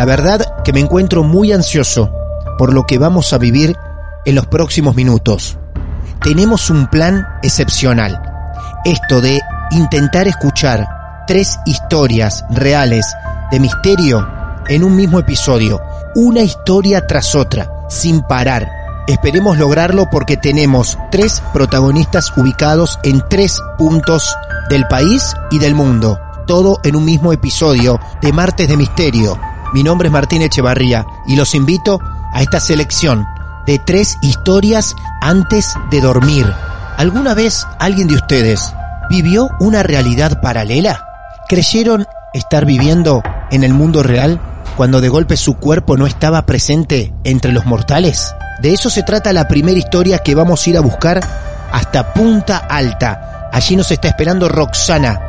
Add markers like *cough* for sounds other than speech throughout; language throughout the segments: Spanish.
La verdad que me encuentro muy ansioso por lo que vamos a vivir en los próximos minutos. Tenemos un plan excepcional. Esto de intentar escuchar tres historias reales de misterio en un mismo episodio, una historia tras otra, sin parar. Esperemos lograrlo porque tenemos tres protagonistas ubicados en tres puntos del país y del mundo, todo en un mismo episodio de Martes de Misterio mi nombre es Martín Echevarría y los invito a esta selección de tres historias antes de dormir. ¿Alguna vez alguien de ustedes vivió una realidad paralela? ¿Creyeron estar viviendo en el mundo real cuando de golpe su cuerpo no estaba presente entre los mortales? De eso se trata la primera historia que vamos a ir a buscar hasta Punta Alta. Allí nos está esperando Roxana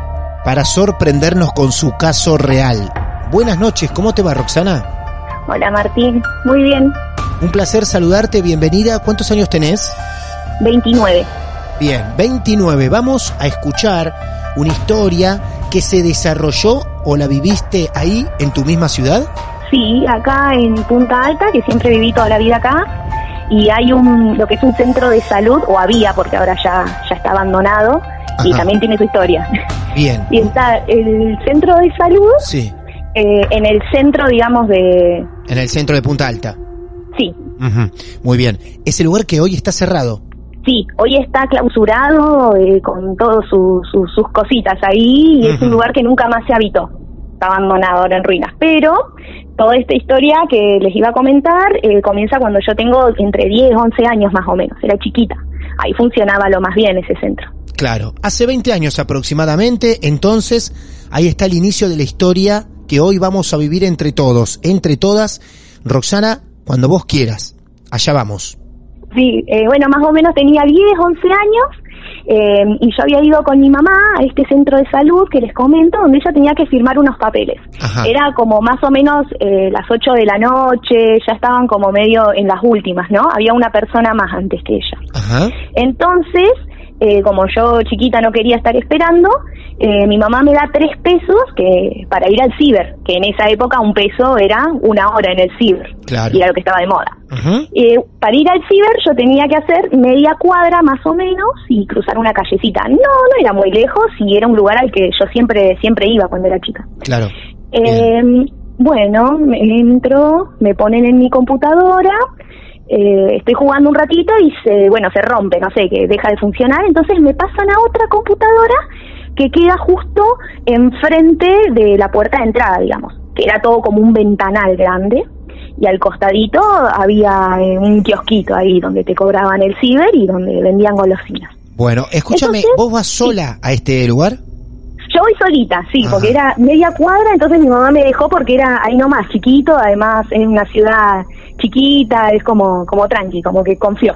para sorprendernos con su caso real. Buenas noches, ¿cómo te va Roxana? Hola Martín, muy bien. Un placer saludarte, bienvenida. ¿Cuántos años tenés? 29. Bien, 29. Vamos a escuchar una historia que se desarrolló o la viviste ahí en tu misma ciudad. Sí, acá en Punta Alta, que siempre viví toda la vida acá. Y hay un, lo que es un centro de salud, o había, porque ahora ya, ya está abandonado, y también tiene su historia. Bien. *laughs* Y está el centro de salud. Sí eh, en el centro, digamos, de... En el centro de Punta Alta. Sí. Muy bien. ¿Ese lugar que hoy está cerrado? Sí, hoy está clausurado eh, con todas sus cositas ahí y es un lugar que nunca más se habitó. Está abandonado ahora en ruinas. Pero toda esta historia que les iba a comentar eh, comienza cuando yo tengo entre 10 y 11 años más o menos. Era chiquita. Ahí funcionaba lo más bien ese centro. Claro, hace 20 años aproximadamente, entonces ahí está el inicio de la historia que hoy vamos a vivir entre todos, entre todas. Roxana, cuando vos quieras, allá vamos. Sí, eh, bueno, más o menos tenía 10, 11 años eh, y yo había ido con mi mamá a este centro de salud que les comento, donde ella tenía que firmar unos papeles. Era como más o menos eh, las 8 de la noche, ya estaban como medio en las últimas, ¿no? Había una persona más antes que ella. Entonces, como yo chiquita no quería estar esperando, eh, mi mamá me da tres pesos que para ir al ciber, que en esa época un peso era una hora en el ciber, y era lo que estaba de moda. Eh, para ir al ciber yo tenía que hacer media cuadra más o menos y cruzar una callecita. No, no era muy lejos y era un lugar al que yo siempre siempre iba cuando era chica. Claro. Eh, bueno, entro, me ponen en mi computadora, estoy jugando un ratito y se, bueno, se rompe, no sé, que deja de funcionar, entonces me pasan a otra computadora que queda justo enfrente de la puerta de entrada, digamos, que era todo como un ventanal grande y al costadito había eh, un kiosquito ahí donde te cobraban el ciber y donde vendían golosinas. Bueno, escúchame, ¿vos vas sola a este lugar? Yo voy solita, sí, porque era media cuadra, entonces mi mamá me dejó porque era ahí nomás, chiquito, además en una ciudad chiquita, es como, como tranqui, como que confió.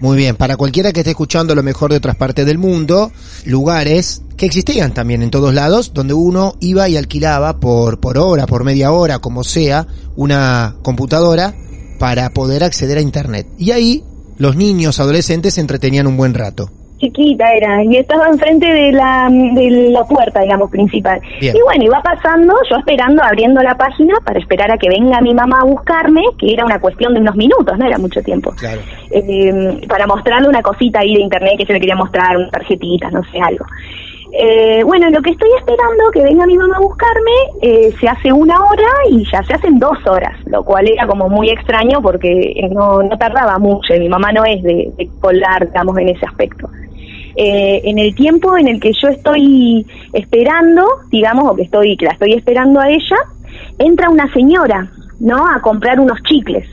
Muy bien, para cualquiera que esté escuchando lo mejor de otras partes del mundo, lugares que existían también en todos lados, donde uno iba y alquilaba por, por hora, por media hora, como sea, una computadora para poder acceder a Internet. Y ahí los niños, adolescentes se entretenían un buen rato chiquita era, y estaba enfrente de la, de la puerta, digamos, principal. Y bueno, iba pasando, yo esperando, abriendo la página para esperar a que venga mi mamá a buscarme, que era una cuestión de unos minutos, no era mucho tiempo. Eh, para mostrarle una cosita ahí de internet que se le quería mostrar, una tarjetita, no sé, algo. Eh, bueno, lo que estoy esperando que venga mi mamá a buscarme eh, se hace una hora y ya se hacen dos horas, lo cual era como muy extraño porque no, no tardaba mucho y mi mamá no es de, de colar, digamos, en ese aspecto. Eh, en el tiempo en el que yo estoy esperando, digamos, o que estoy, que la estoy esperando a ella, entra una señora, ¿no? A comprar unos chicles.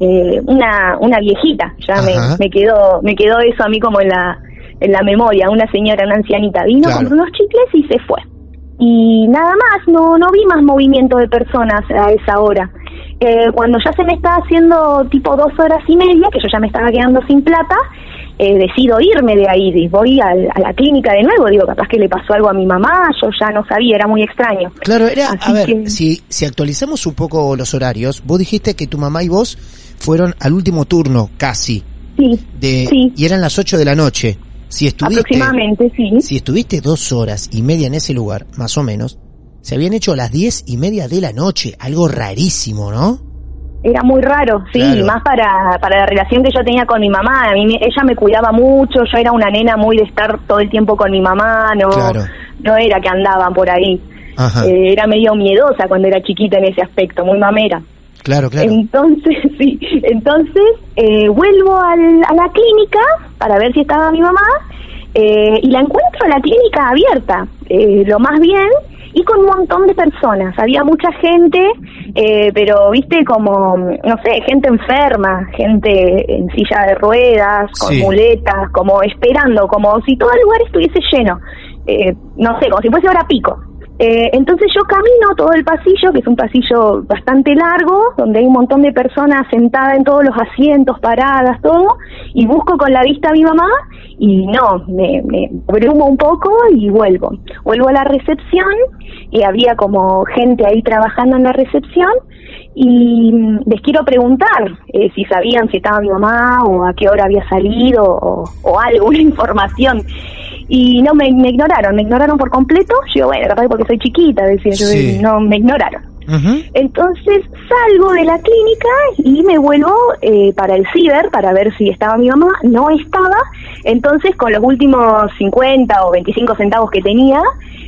Eh, una, una viejita, ya me, me, quedó, me quedó eso a mí como en la, en la memoria, una señora, una ancianita, vino, compró unos chicles y se fue. Y nada más, no, no vi más movimiento de personas a esa hora. Eh, cuando ya se me está haciendo tipo dos horas y media, que yo ya me estaba quedando sin plata, eh, decido irme de ahí, voy a, la clínica de nuevo, digo, capaz que le pasó algo a mi mamá, yo ya no sabía, era muy extraño. Claro, era, a ver, si, si actualizamos un poco los horarios, vos dijiste que tu mamá y vos fueron al último turno, casi. Sí, de, Y eran las 8 de la noche. Si estuviste, Aproximadamente, sí. Si estuviste dos horas y media en ese lugar, más o menos, se habían hecho las diez y media de la noche, algo rarísimo, ¿no? Era muy raro, sí, más para, para la relación que yo tenía con mi mamá. A mí, ella me cuidaba mucho, yo era una nena muy de estar todo el tiempo con mi mamá, no, no era que andaban por ahí. Eh, era medio miedosa cuando era chiquita en ese aspecto, muy mamera. Claro, claro. Entonces, *laughs* sí, entonces eh, vuelvo al, a la clínica para ver si estaba mi mamá eh, y la encuentro en la clínica abierta, lo más bien, y con un montón de personas. Había mucha gente, eh, pero viste como, no sé, gente enferma, gente en silla de ruedas, con muletas, como esperando, como si todo el lugar estuviese lleno. Eh, no sé, como si fuese hora pico. Eh, entonces yo camino todo el pasillo, que es un pasillo bastante largo, donde hay un montón de personas sentadas en todos los asientos, paradas, todo, y busco con la vista a mi mamá y no, me, me un poco y vuelvo. Vuelvo a la recepción y había como gente ahí trabajando en la recepción y les quiero preguntar eh, si sabían si estaba mi mamá o a qué hora había salido o, o alguna *laughs* información y no me, ignoraron, me ignoraron por completo. Yo, bueno, capaz porque soy chiquita, decía yo, no me ignoraron. Entonces salgo de la clínica y me vuelvo eh, para el ciber para ver si estaba mi mamá. No estaba. Entonces, con los últimos 50 o 25 centavos que tenía,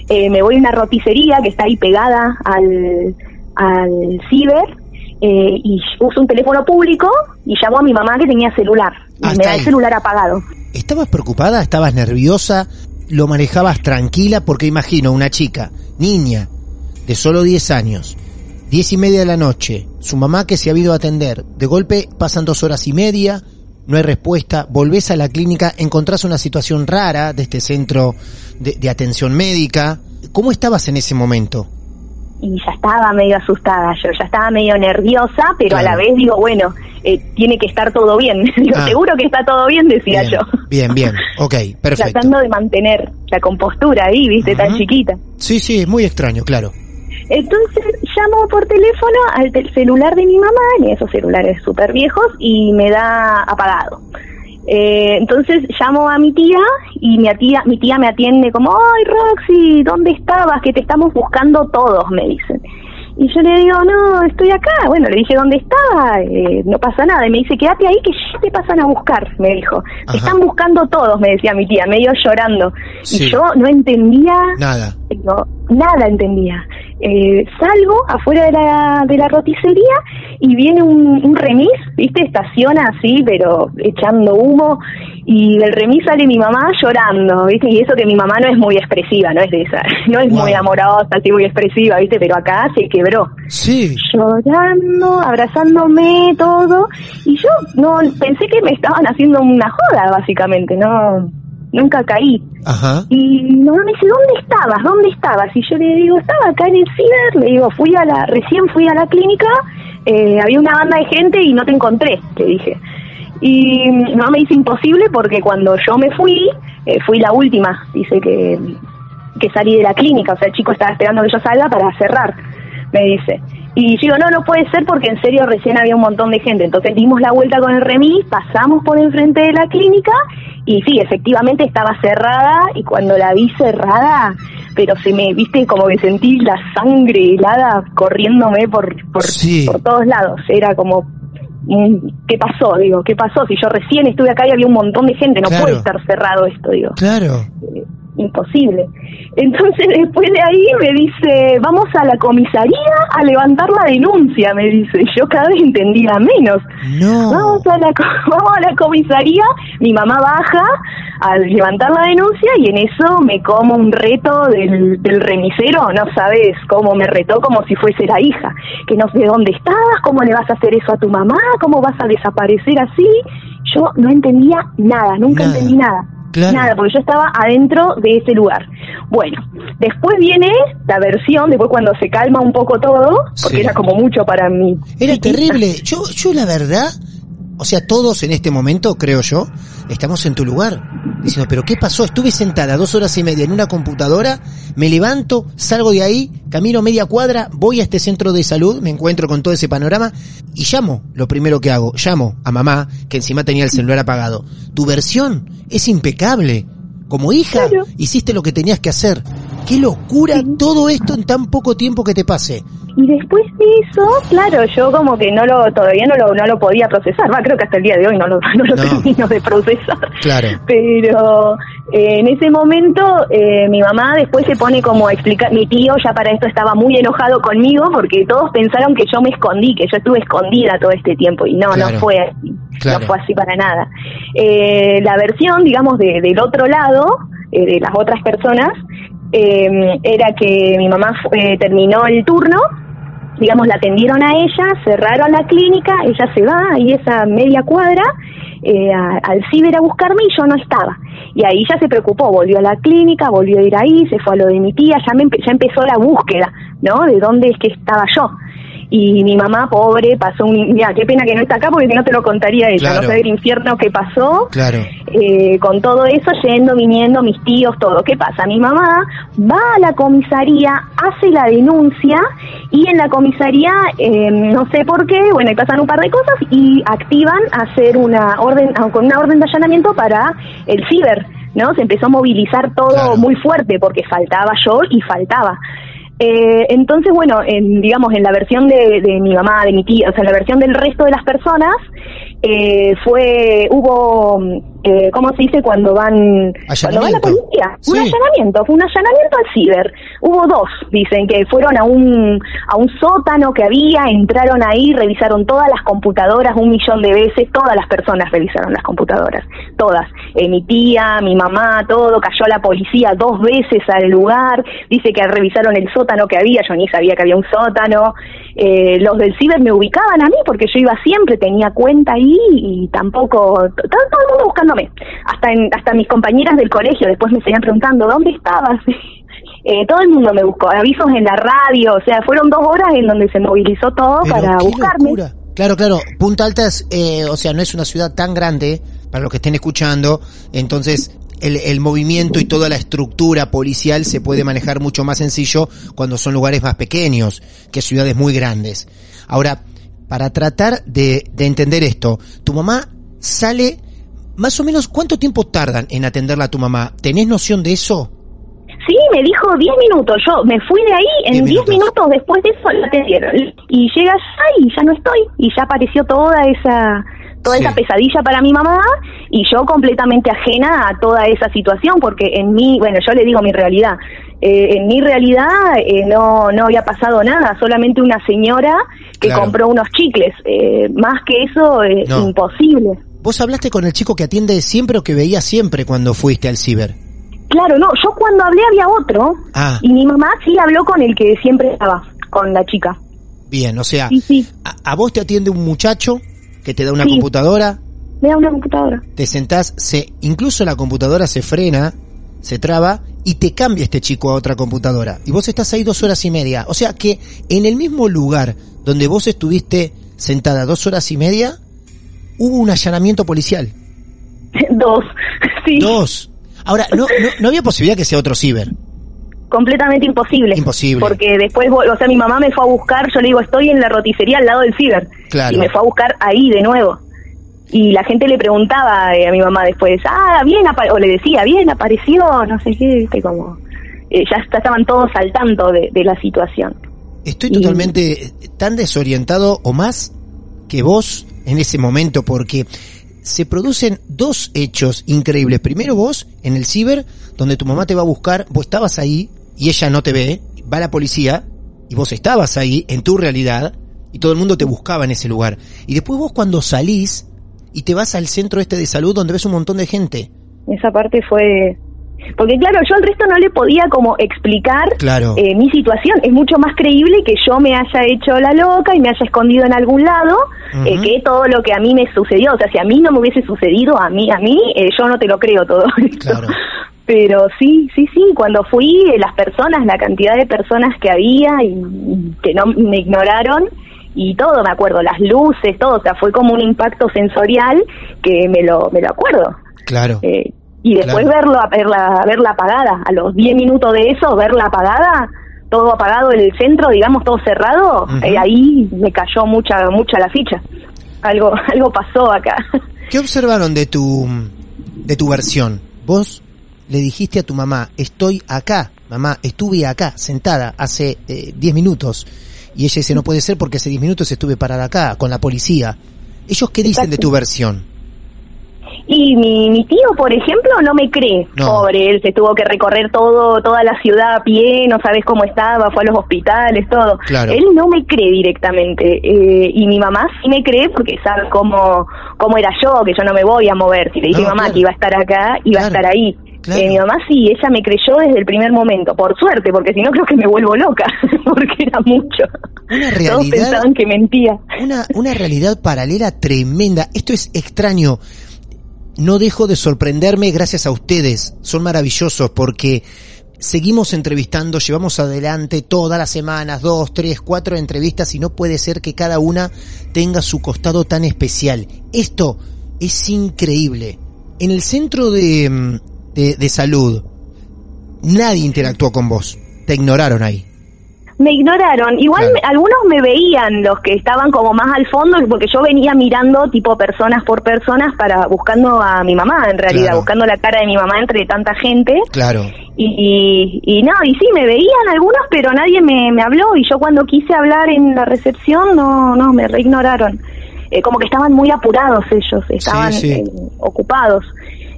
eh, me voy a una roticería que está ahí pegada al, al ciber eh, y uso un teléfono público y llamo a mi mamá que tenía celular. y me da el celular apagado. ¿Estabas preocupada? ¿Estabas nerviosa? ¿Lo manejabas tranquila? Porque imagino una chica, niña, de solo 10 años, 10 y media de la noche, su mamá que se ha ido a atender, de golpe pasan dos horas y media, no hay respuesta, volvés a la clínica, encontrás una situación rara de este centro de, de atención médica. ¿Cómo estabas en ese momento? Y ya estaba medio asustada, yo ya estaba medio nerviosa, pero a la vez digo, bueno, eh, tiene que estar todo bien. *laughs* digo, ah. seguro que está todo bien, decía yo. Bien, bien, ok, *laughs* perfecto. Tratando de mantener la compostura ahí, viste, tan chiquita. Sí, sí, es muy extraño, claro. Entonces llamo por teléfono al celular de mi mamá, y esos celulares súper viejos, y me da apagado. Eh, entonces llamo a mi tía y mi tía, mi tía me atiende como, ay Roxy, ¿dónde estabas? Que te estamos buscando todos, me dicen. Y yo le digo, no, estoy acá. Bueno, le dije, ¿dónde estaba? Eh, no pasa nada. Y me dice, quédate ahí que ya te pasan a buscar, me dijo. Te están buscando todos, me decía mi tía, medio llorando. Y yo no entendía. Nada. No, nada entendía. Eh, salgo afuera de la, de la roticería y viene un, remis, ¿viste? Estaciona así, pero echando humo. Y del remis sale mi mamá llorando, ¿viste? Y eso que mi mamá no es muy expresiva, no es de esa, *laughs* no es muy amorosa, así muy expresiva, ¿viste? Pero acá se quebró. Sí. Llorando, abrazándome, todo. Y yo no pensé que me estaban haciendo una joda, básicamente, ¿no? Nunca caí. Ajá. Y mi mamá me dice, ¿dónde estabas? ¿Dónde estabas? Y yo le digo, estaba acá en el ciber, le digo, fui a la, recién fui a la clínica, eh, había una banda de gente y no te encontré, le dije. Y no me dice imposible porque cuando yo me fui, eh, fui la última, dice que, que salí de la clínica, o sea, el chico estaba esperando que yo salga para cerrar, me dice. Y yo digo, no, no puede ser porque en serio recién había un montón de gente. Entonces dimos la vuelta con el remis, pasamos por enfrente de la clínica y sí, efectivamente estaba cerrada y cuando la vi cerrada, pero se me, viste, como que sentí la sangre helada corriéndome por, por, por todos lados. Era como, mm, ¿qué pasó? Digo, ¿qué pasó? Si yo recién estuve acá y había un montón de gente, no puede estar cerrado esto, digo. Claro. Imposible. Entonces *laughs* después de ahí me dice, vamos a la comisaría a levantar la denuncia, me dice. Yo cada vez entendía menos. No. Vamos a la, *laughs* vamos a la comisaría, mi mamá baja a levantar la denuncia y en eso me como un reto del, del remisero, no sabes cómo me retó como si fuese la hija, que no sé dónde estabas, cómo le vas a hacer eso a tu mamá, cómo vas a desaparecer así. Yo no entendía nada, nunca entendí nada. Nada, porque yo estaba adentro de ese lugar. Bueno, después viene la versión, después cuando se calma un poco todo, porque era como mucho para mí. Era terrible. Yo, yo la verdad, o sea, todos en este momento, creo yo, estamos en tu lugar. Diciendo, pero ¿qué pasó? Estuve sentada dos horas y media en una computadora, me levanto, salgo de ahí, camino media cuadra, voy a este centro de salud, me encuentro con todo ese panorama y llamo, lo primero que hago, llamo a mamá, que encima tenía el celular apagado. Tu versión es impecable. Como hija, hiciste lo que tenías que hacer. Qué locura todo esto en tan poco tiempo que te pase. Y después de eso, claro, yo como que no lo, todavía no lo, no lo podía procesar. Va, creo que hasta el día de hoy no lo, *laughs* no lo termino de procesar. Claro. Pero eh, en ese momento eh, mi mamá después se pone como a explicar, mi tío ya para esto estaba muy enojado conmigo porque todos pensaron que yo me escondí, que yo estuve escondida todo este tiempo y no, no fue así. No fue así para nada. Eh, la versión, digamos, de, del otro lado, de las otras personas, era que mi mamá terminó el turno digamos, la atendieron a ella, cerraron la clínica, ella se va ahí esa media cuadra eh, al ciber a buscarme y yo no estaba. Y ahí ya se preocupó, volvió a la clínica, volvió a ir ahí, se fue a lo de mi tía, ya, me, ya empezó la búsqueda, ¿no? De dónde es que estaba yo y mi mamá pobre pasó un mira qué pena que no está acá porque si no te lo contaría ella no sabe el infierno que pasó claro. eh, con todo eso yendo viniendo mis tíos todo. Qué pasa mi mamá va a la comisaría hace la denuncia y en la comisaría eh, no sé por qué bueno y pasan un par de cosas y activan hacer una orden con una orden de allanamiento para el ciber no se empezó a movilizar todo muy fuerte porque faltaba yo y faltaba eh, entonces, bueno, en, digamos, en la versión de, de, mi mamá, de mi tía, o sea, en la versión del resto de las personas, eh, fue, hubo eh, ¿cómo se dice cuando van, cuando va la policía? Un allanamiento, fue un allanamiento al ciber. Hubo dos, dicen, que fueron a un, a un sótano que había, entraron ahí, revisaron todas las computadoras un millón de veces, todas las personas revisaron las computadoras, todas. Eh, mi tía, mi mamá, todo, cayó la policía dos veces al lugar, dice que revisaron el sótano que había, yo ni sabía que había un sótano. Eh, los del ciber me ubicaban a mí porque yo iba siempre, tenía cuenta ahí y tampoco, todo el mundo buscando hasta, hasta mis compañeras del colegio después me seguían preguntando, ¿dónde estabas? *laughs* Eh, todo el mundo me buscó, avisos en la radio, o sea, fueron dos horas en donde se movilizó todo para buscarme. Claro, claro, Punta Altas, eh, o sea, no es una ciudad tan grande, para los que estén escuchando, entonces el, el, movimiento y toda la estructura policial se puede manejar mucho más sencillo cuando son lugares más pequeños que ciudades muy grandes. Ahora, para tratar de, de entender esto, tu mamá sale más o menos, ¿cuánto tiempo tardan en atenderla a tu mamá? ¿Tenés noción de eso? Sí, me dijo 10 minutos. Yo me fui de ahí, en 10 minutos. después de eso la atendieron. Y llegas ahí y ya no estoy. Y ya apareció toda esa toda esa pesadilla para mi mamá y yo completamente ajena a toda esa situación porque en mí, bueno, yo le digo mi realidad. Eh, en mi realidad eh, no, no había pasado nada, solamente una señora que compró unos chicles. Eh, más que eso es imposible. ¿Vos hablaste con el chico que atiende siempre o que veía siempre cuando fuiste al ciber? Claro, no, yo cuando hablé había otro. Ah. Y mi mamá sí habló con el que siempre estaba, con la chica. Bien, o sea, sí, A, vos te atiende un muchacho que te da una computadora. Me da una computadora. Te sentás, se, incluso la computadora se frena, se traba y te cambia este chico a otra computadora. Y vos estás ahí dos horas y media. O sea que en el mismo lugar donde vos estuviste sentada dos horas y media, hubo un allanamiento policial. *laughs* Dos, sí. Dos. Ahora, no, no, no había posibilidad que sea otro ciber completamente imposible. Imposible. Porque después, o sea, mi mamá me fue a buscar, yo le digo, estoy en la roticería al lado del ciber. Claro. Y me fue a buscar ahí de nuevo. Y la gente le preguntaba eh, a mi mamá después, ah, bien, o le decía, bien, apareció, no sé qué, viste, como... Eh, ya estaban todos al tanto de, la situación. Estoy totalmente tan desorientado o más que vos en ese momento, porque se producen dos hechos increíbles. Primero vos, en el ciber, donde tu mamá te va a buscar, vos estabas ahí y ella no te ve, va la policía y vos estabas ahí en tu realidad y todo el mundo te buscaba en ese lugar. Y después vos cuando salís y te vas al centro este de salud donde ves un montón de gente. Esa parte fue porque claro, yo al resto no le podía como explicar eh, mi situación. Es mucho más creíble que yo me haya hecho la loca y me haya escondido en algún lado eh, que todo lo que a mí me sucedió. O sea, si a mí no me hubiese sucedido, a mí, a mí, eh, yo no te lo creo todo esto. *laughs* Pero sí, sí, sí, cuando fui, las personas, la cantidad de personas que había y, que no me ignoraron, y todo, me acuerdo, las luces, todo, o sea, fue como un impacto sensorial que me lo, me lo acuerdo. Claro. Eh, y después verlo, verla, verla apagada, a los 10 minutos de eso, verla apagada, todo apagado en el centro, digamos, todo cerrado, eh, ahí me cayó mucha, mucha la ficha. Algo, *laughs* algo pasó acá. ¿Qué observaron de tu, de tu versión? Vos le dijiste a tu mamá, estoy acá, mamá, estuve acá, sentada, hace 10 eh, minutos. Y ella dice, no puede ser porque hace 10 minutos estuve parada acá, con la policía. ¿Ellos qué dicen de tu versión? Y mi, mi tío, por ejemplo, no me cree. Pobre, él se tuvo que recorrer todo toda la ciudad a pie, no sabes cómo estaba, fue a los hospitales, todo. Él no me cree directamente. Eh, y mi mamá sí me cree porque sabe cómo, cómo era yo, que yo no me voy a mover. Si le dije mamá que iba a estar acá, iba a estar ahí. Eh, mi mamá sí, ella me creyó desde el primer momento, por suerte, porque si no creo que me vuelvo loca, *laughs* porque era mucho. Una realidad, Todos pensaban que mentía. Una, una realidad paralela tremenda. Esto es extraño no dejo de sorprenderme gracias a ustedes. Son maravillosos porque seguimos entrevistando, llevamos adelante todas las semanas, dos, tres, cuatro entrevistas y no puede ser que cada una tenga su costado tan especial. Esto es increíble. En el centro de, mm, de, salud, nadie interactuó con vos. Te ignoraron ahí me ignoraron. Igual algunos me veían, los que estaban como más al fondo, porque yo venía mirando tipo personas por personas para buscando a mi mamá, en realidad, buscando la cara de mi mamá entre tanta gente. Claro. Y, y, no, y sí, me veían algunos, pero nadie me, me habló y yo cuando quise hablar en la recepción, no, no, me reignoraron. Eh, como que estaban muy apurados ellos, estaban eh, ocupados.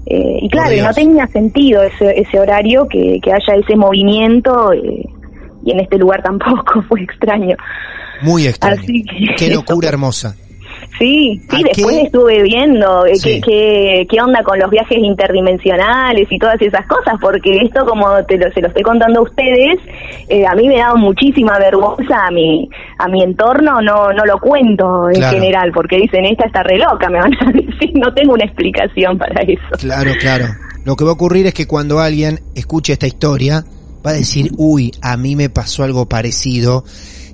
Eh, y claro, no tenía sentido ese, ese horario que, que haya ese movimiento. Eh, y en este lugar tampoco, *laughs* fue extraño. Muy extraño. Qué locura hermosa. Sí, sí, después estuve viendo eh, qué, qué, onda con los viajes interdimensionales y todas esas cosas, porque esto, como te lo, se lo estoy contando a ustedes, eh, a mí me da muchísima vergüenza a mi, a mi entorno, no, no lo cuento en general, porque dicen, esta está re loca, me van a *laughs* decir, no tengo una explicación para eso. Claro, claro. Lo que va a ocurrir es que cuando alguien escuche esta historia, va a decir, uy, a mí me pasó algo parecido.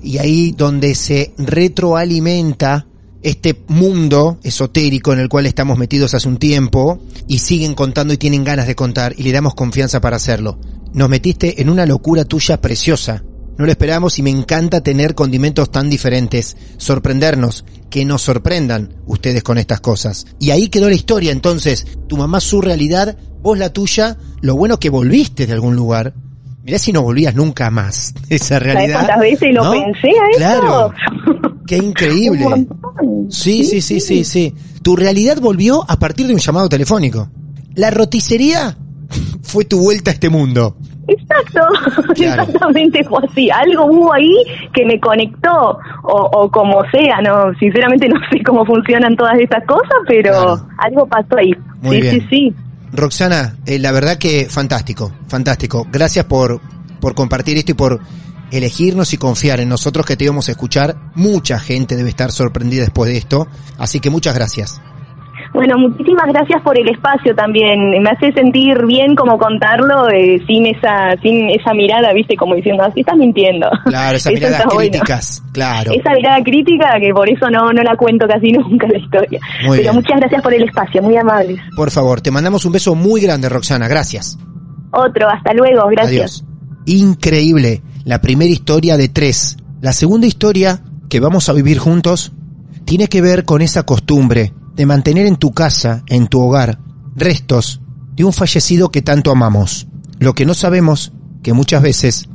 Y ahí donde se retroalimenta este mundo esotérico en el cual estamos metidos hace un tiempo y siguen contando y tienen ganas de contar y le damos confianza para hacerlo. Nos metiste en una locura tuya preciosa. No lo esperamos y me encanta tener condimentos tan diferentes, sorprendernos, que nos sorprendan ustedes con estas cosas. Y ahí quedó la historia, entonces, tu mamá su realidad, vos la tuya, lo bueno que volviste de algún lugar, Mirá si no volvías nunca más. Esa realidad. ¿Cuántas veces lo pensé a eso? Claro. *laughs* Qué increíble. Sí, sí, sí, sí, sí. Tu realidad volvió a partir de un llamado telefónico. La roticería *laughs* fue tu vuelta a este mundo. Exacto, *laughs* exactamente fue así. Algo hubo ahí que me conectó, o, o, como sea, no, sinceramente no sé cómo funcionan todas estas cosas, pero algo pasó ahí. sí, sí, sí. Roxana, eh, la verdad que fantástico, fantástico. Gracias por, por compartir esto y por elegirnos y confiar en nosotros que te íbamos a escuchar. Mucha gente debe estar sorprendida después de esto, así que muchas gracias. Bueno, muchísimas gracias por el espacio también. Me hace sentir bien como contarlo eh, sin esa sin esa mirada, viste, como diciendo, así estás mintiendo. Claro, esas *laughs* miradas críticas, claro. Esa mirada crítica que por eso no, no la cuento casi *laughs* nunca la historia. Pero muchas gracias por el espacio, muy amables. Por favor, te mandamos un beso muy grande, Roxana. Gracias. Otro, hasta luego, gracias. Increíble. La primera historia de tres. La segunda historia que vamos a vivir juntos tiene que ver con esa costumbre de mantener en tu casa, en tu hogar, restos de un fallecido que tanto amamos. Lo que no sabemos, que muchas veces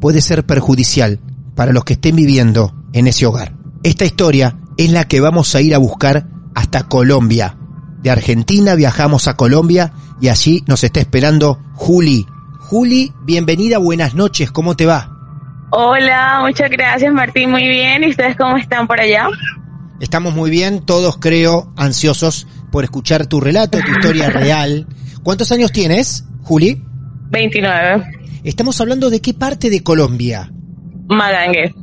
puede ser perjudicial para los que estén viviendo en ese hogar. Esta historia es la que vamos a ir a buscar hasta Colombia. De Argentina viajamos a Colombia y allí nos está esperando Juli. Juli, bienvenida, buenas noches, ¿cómo te va? Hola, muchas gracias Martín, muy bien. ¿Y ustedes cómo están por allá? Estamos muy bien, todos creo ansiosos por escuchar tu relato, tu historia *laughs* real. ¿Cuántos años tienes, Juli? 29. Estamos hablando de qué parte de Colombia? Magangue.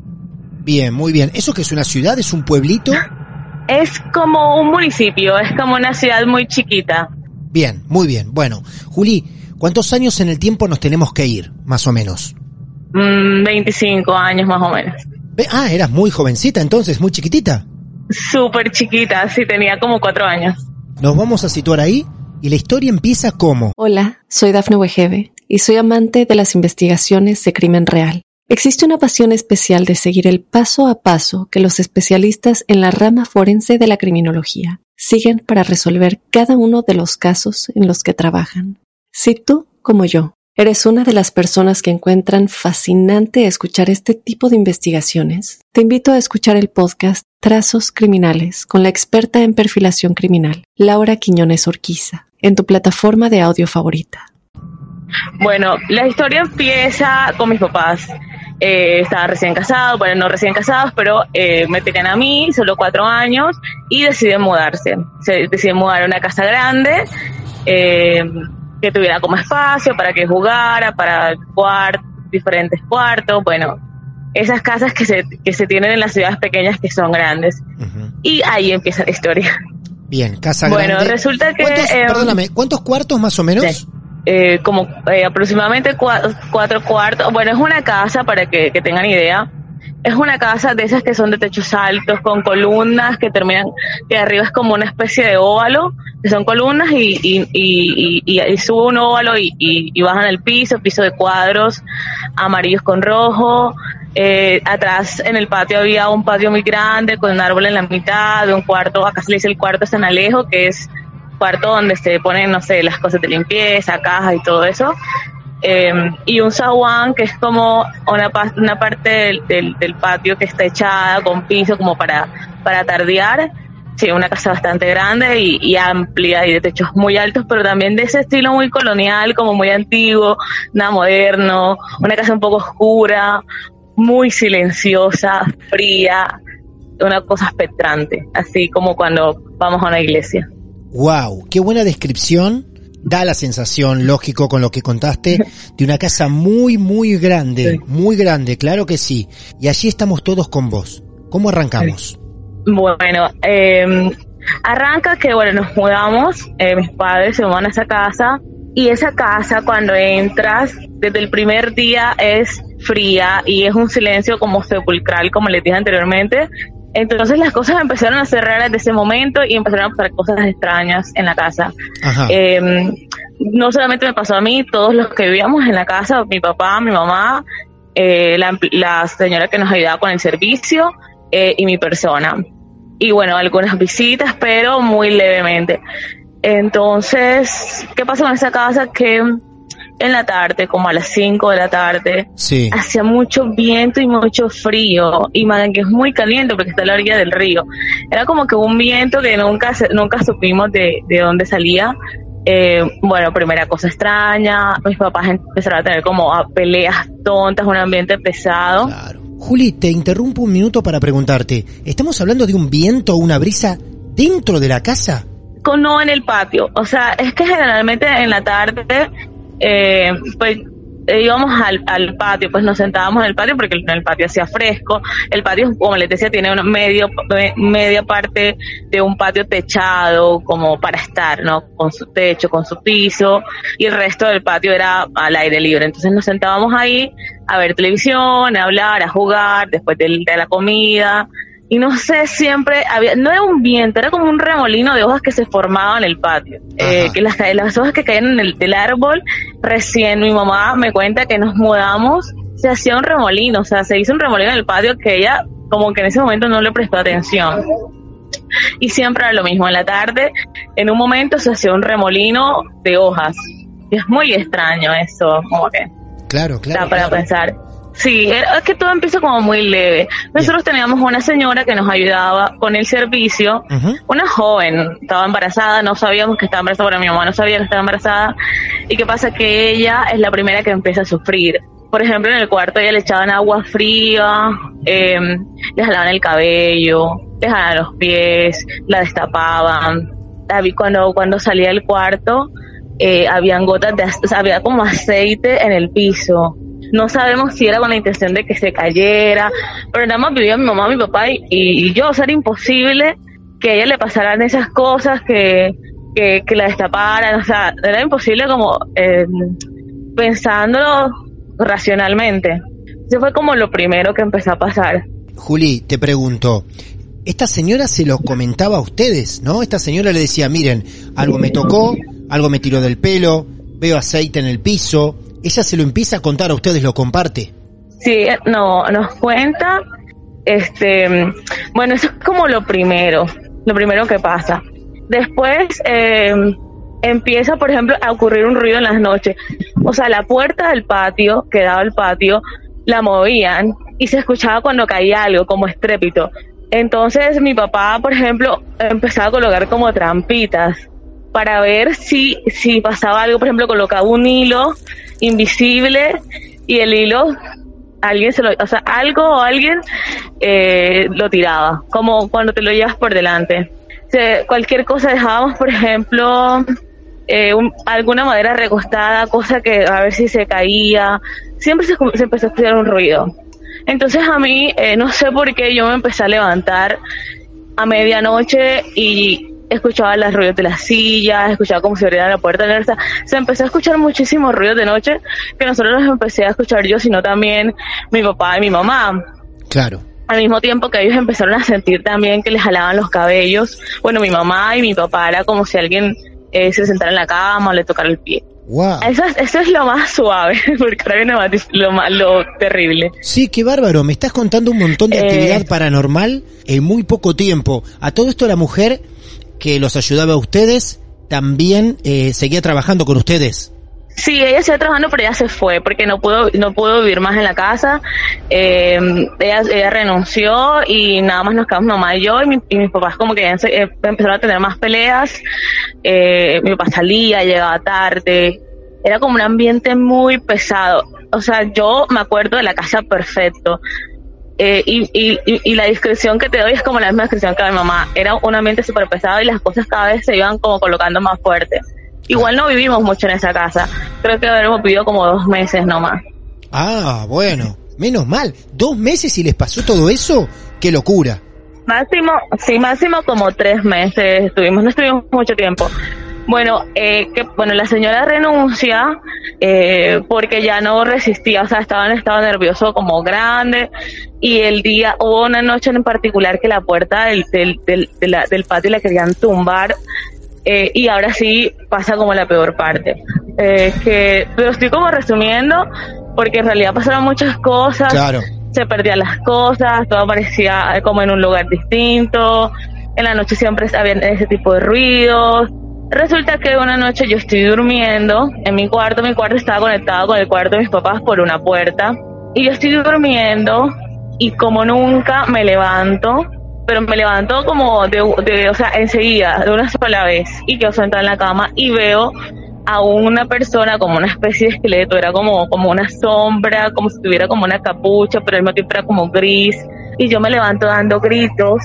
Bien, muy bien. ¿Eso que es una ciudad? ¿Es un pueblito? Es como un municipio, es como una ciudad muy chiquita. Bien, muy bien. Bueno, Juli, ¿cuántos años en el tiempo nos tenemos que ir, más o menos? 25 mm, años más o menos. Ah, eras muy jovencita entonces, muy chiquitita. Súper chiquita, sí, tenía como cuatro años. Nos vamos a situar ahí y la historia empieza como... Hola, soy Dafne Wegebe y soy amante de las investigaciones de crimen real. Existe una pasión especial de seguir el paso a paso que los especialistas en la rama forense de la criminología siguen para resolver cada uno de los casos en los que trabajan. Si tú, como yo, ¿Eres una de las personas que encuentran fascinante escuchar este tipo de investigaciones? Te invito a escuchar el podcast Trazos Criminales con la experta en perfilación criminal, Laura Quiñones Orquiza, en tu plataforma de audio favorita. Bueno, la historia empieza con mis papás. Eh, estaban recién casados, bueno, no recién casados, pero eh, me tenían a mí, solo cuatro años, y deciden mudarse. Se deciden mudar a una casa grande. Eh, que tuviera como espacio para que jugara, para jugar diferentes cuartos, bueno, esas casas que se, que se tienen en las ciudades pequeñas que son grandes. Y ahí empieza la historia. Bien, casa grande. Bueno, resulta que... ¿Cuántos, em, perdóname, ¿cuántos cuartos más o menos? Eh, como eh, aproximadamente cuatro, cuatro, cuartos. Bueno, es una casa, para que, que tengan idea, es una casa de esas que son de techos altos, con columnas que terminan, que arriba es como una especie de óvalo, que son columnas y, y, y, y, sube un óvalo y, y, bajan al piso, piso de cuadros amarillos con rojo. Eh, atrás en el patio había un patio muy grande con un árbol en la mitad, de un cuarto, acá se le dice el cuarto San Alejo, que es cuarto donde se ponen, no sé, las cosas de limpieza, cajas y todo eso. Em, y un zaguán que es como una, una parte del, del, patio que está echada con piso como para, para tardear. Sí, una casa bastante grande y, y, amplia y de techos muy altos, pero también de ese estilo muy colonial, como muy antiguo, nada moderno, una casa un poco oscura, muy silenciosa, fría, una cosa espectrante, así como cuando vamos a una iglesia. Wow, qué buena descripción da la sensación, lógico, con lo que contaste, de una casa muy, muy grande, muy grande, claro que sí. Y allí estamos todos con vos. ¿Cómo arrancamos? Bueno, eh, arranca que, bueno, nos mudamos, eh, mis padres se van a esa casa, y esa casa cuando entras, desde el primer día es fría y es un silencio como sepulcral, como les dije anteriormente, entonces las cosas empezaron a cerrar desde ese momento y empezaron a pasar cosas extrañas en la casa. Em, no solamente me pasó a mí, todos los que vivíamos en la casa, mi papá, mi mamá, eh, la, señora que nos ayudaba con el servicio eh, y mi persona. Y bueno, algunas visitas, pero muy levemente. Entonces, ¿qué pasa con esa casa? Que en la tarde, como a las 5 de la tarde, hacía mucho viento y mucho frío, y que es muy caliente porque está a la orilla del río. Era como que un viento que nunca, nunca supimos de, de dónde salía. Eh, bueno, primera cosa extraña, mis papás empezaron a tener como peleas tontas, un ambiente pesado. Claro. Juli, te interrumpo un minuto para preguntarte, ¿estamos hablando de un viento o una brisa dentro de la casa? No en el patio, o sea, es que generalmente en la tarde eh, pues íbamos al, al, patio, pues nos sentábamos en el patio porque en el patio hacía fresco. El patio, como les decía, tiene una medio, media parte de un patio techado como para estar, ¿no? Con su techo, con su piso y el resto del patio era al aire libre. Entonces nos sentábamos ahí a ver televisión, a hablar, a jugar después de, de la comida y no sé, siempre había, no era un viento, era como un remolino de hojas que se formaba en el patio. Eh, que las, las hojas que caían en el del árbol, recién mi mamá me cuenta que nos mudamos, se hacía un remolino, o sea, se hizo un remolino en el patio que ella como que en ese momento no le prestó atención. Y siempre era lo mismo, en la tarde, en un momento se hacía un remolino de hojas. Y es muy extraño eso, como que... Claro, claro. para pensar. Sí, es que todo empieza como muy leve. Nosotros teníamos una señora que nos ayudaba con el servicio, una joven, estaba embarazada, no sabíamos que estaba embarazada, bueno, mi mamá no sabía que estaba embarazada, y qué pasa que ella es la primera que empieza a sufrir. Por ejemplo, en el cuarto ella le echaban agua fría, eh, le jalaban el cabello, le jalaban los pies, la destapaban. Cuando, cuando salía del cuarto, eh, habían gotas de, o sea, había como aceite en el piso no sabemos si era con la intención de que se cayera, pero nada más vivía mi mamá, mi papá y, yo, o sea, era imposible que a ella le pasaran esas cosas, que, que, la destaparan, o sea, era imposible como eh, pensándolo racionalmente. Eso fue como lo primero que empezó a pasar. Juli, te pregunto, esta señora se lo comentaba a ustedes, ¿no? Esta señora le decía, miren, algo me tocó, algo me tiró del pelo, veo aceite en el piso, ella se lo empieza a contar a ustedes, lo comparte. Sí, no, nos cuenta, este, bueno, eso es como lo primero, lo primero que pasa. Después eh, empieza, por ejemplo, a ocurrir un ruido en las noches. O sea, la puerta del patio, que daba el patio, la movían y se escuchaba cuando caía algo, como estrépito. Entonces mi papá, por ejemplo, empezaba a colocar como trampitas para ver si, si pasaba algo, por ejemplo, colocaba un hilo invisible y el hilo alguien se lo, o sea, algo o alguien eh, lo tiraba, como cuando te lo llevas por delante. cualquier cosa dejábamos, por ejemplo, eh, alguna madera recostada, cosa que a ver si se caía, siempre se, empezó a escuchar un ruido. Entonces a mí, eh, no sé por qué, yo me empecé a levantar a medianoche y escuchaba los ruidos de las sillas, escuchaba como si abriera la puerta de la Se empezó a escuchar muchísimos ruidos de noche que nosotros los empecé a escuchar yo, sino también mi papá y mi mamá. Claro. Al mismo tiempo que ellos empezaron a sentir también que les jalaban los cabellos. Bueno, mi mamá y mi papá era como si alguien eh, se sentara en la cama o le tocara el pie. Wow. Eso, es, es lo más suave, *laughs* porque ahora viene lo, más, lo terrible. Sí, qué bárbaro. Me estás contando un montón de actividad eh, paranormal en muy poco tiempo. A todo esto la mujer que los ayudaba a ustedes, también eh, seguía trabajando con ustedes. Sí, ella seguía trabajando, pero ella se fue porque no pudo, no pudo vivir más en la casa. Eh, ella, ella, renunció y nada más nos quedamos mamá y yo y, mis papás como que eh, empezaron a tener más peleas. Eh, mi papá salía, llegaba tarde. Era como un ambiente muy pesado. O sea, yo me acuerdo de la casa perfecto. Eh, y, y, y, la descripción que te doy es como la misma descripción que mi mamá. Era un ambiente súper pesado y las cosas cada vez se iban como colocando más fuerte. Igual no vivimos mucho en esa casa. Creo que habremos vivido como dos meses nomás. Ah, bueno. Menos mal. ¿Dos meses y les pasó todo eso? ¡Qué locura! Máximo, sí, máximo como tres meses estuvimos. No estuvimos mucho tiempo. Bueno, eh, que bueno, la señora renuncia eh, porque ya no resistía, o sea, estaba en estado nervioso como grande y el día, hubo una noche en particular que la puerta del, del, del, del patio la querían tumbar eh, y ahora sí pasa como la peor parte. Eh, que pero estoy como resumiendo porque en realidad pasaron muchas cosas. Claro. Se perdían las cosas, todo parecía como en un lugar distinto. En la noche siempre había ese tipo de ruidos Resulta que una noche yo estoy durmiendo en mi cuarto, mi cuarto estaba conectado con el cuarto de mis papás por una puerta, y yo estoy durmiendo y como nunca me levanto, pero me levanto como de, o sea, enseguida, de una sola vez, y quedo sentada en la cama y veo a una persona como una especie de esqueleto, era como, como una sombra, como si tuviera como una capucha, pero al mismo tiempo era como gris, y yo me levanto dando gritos,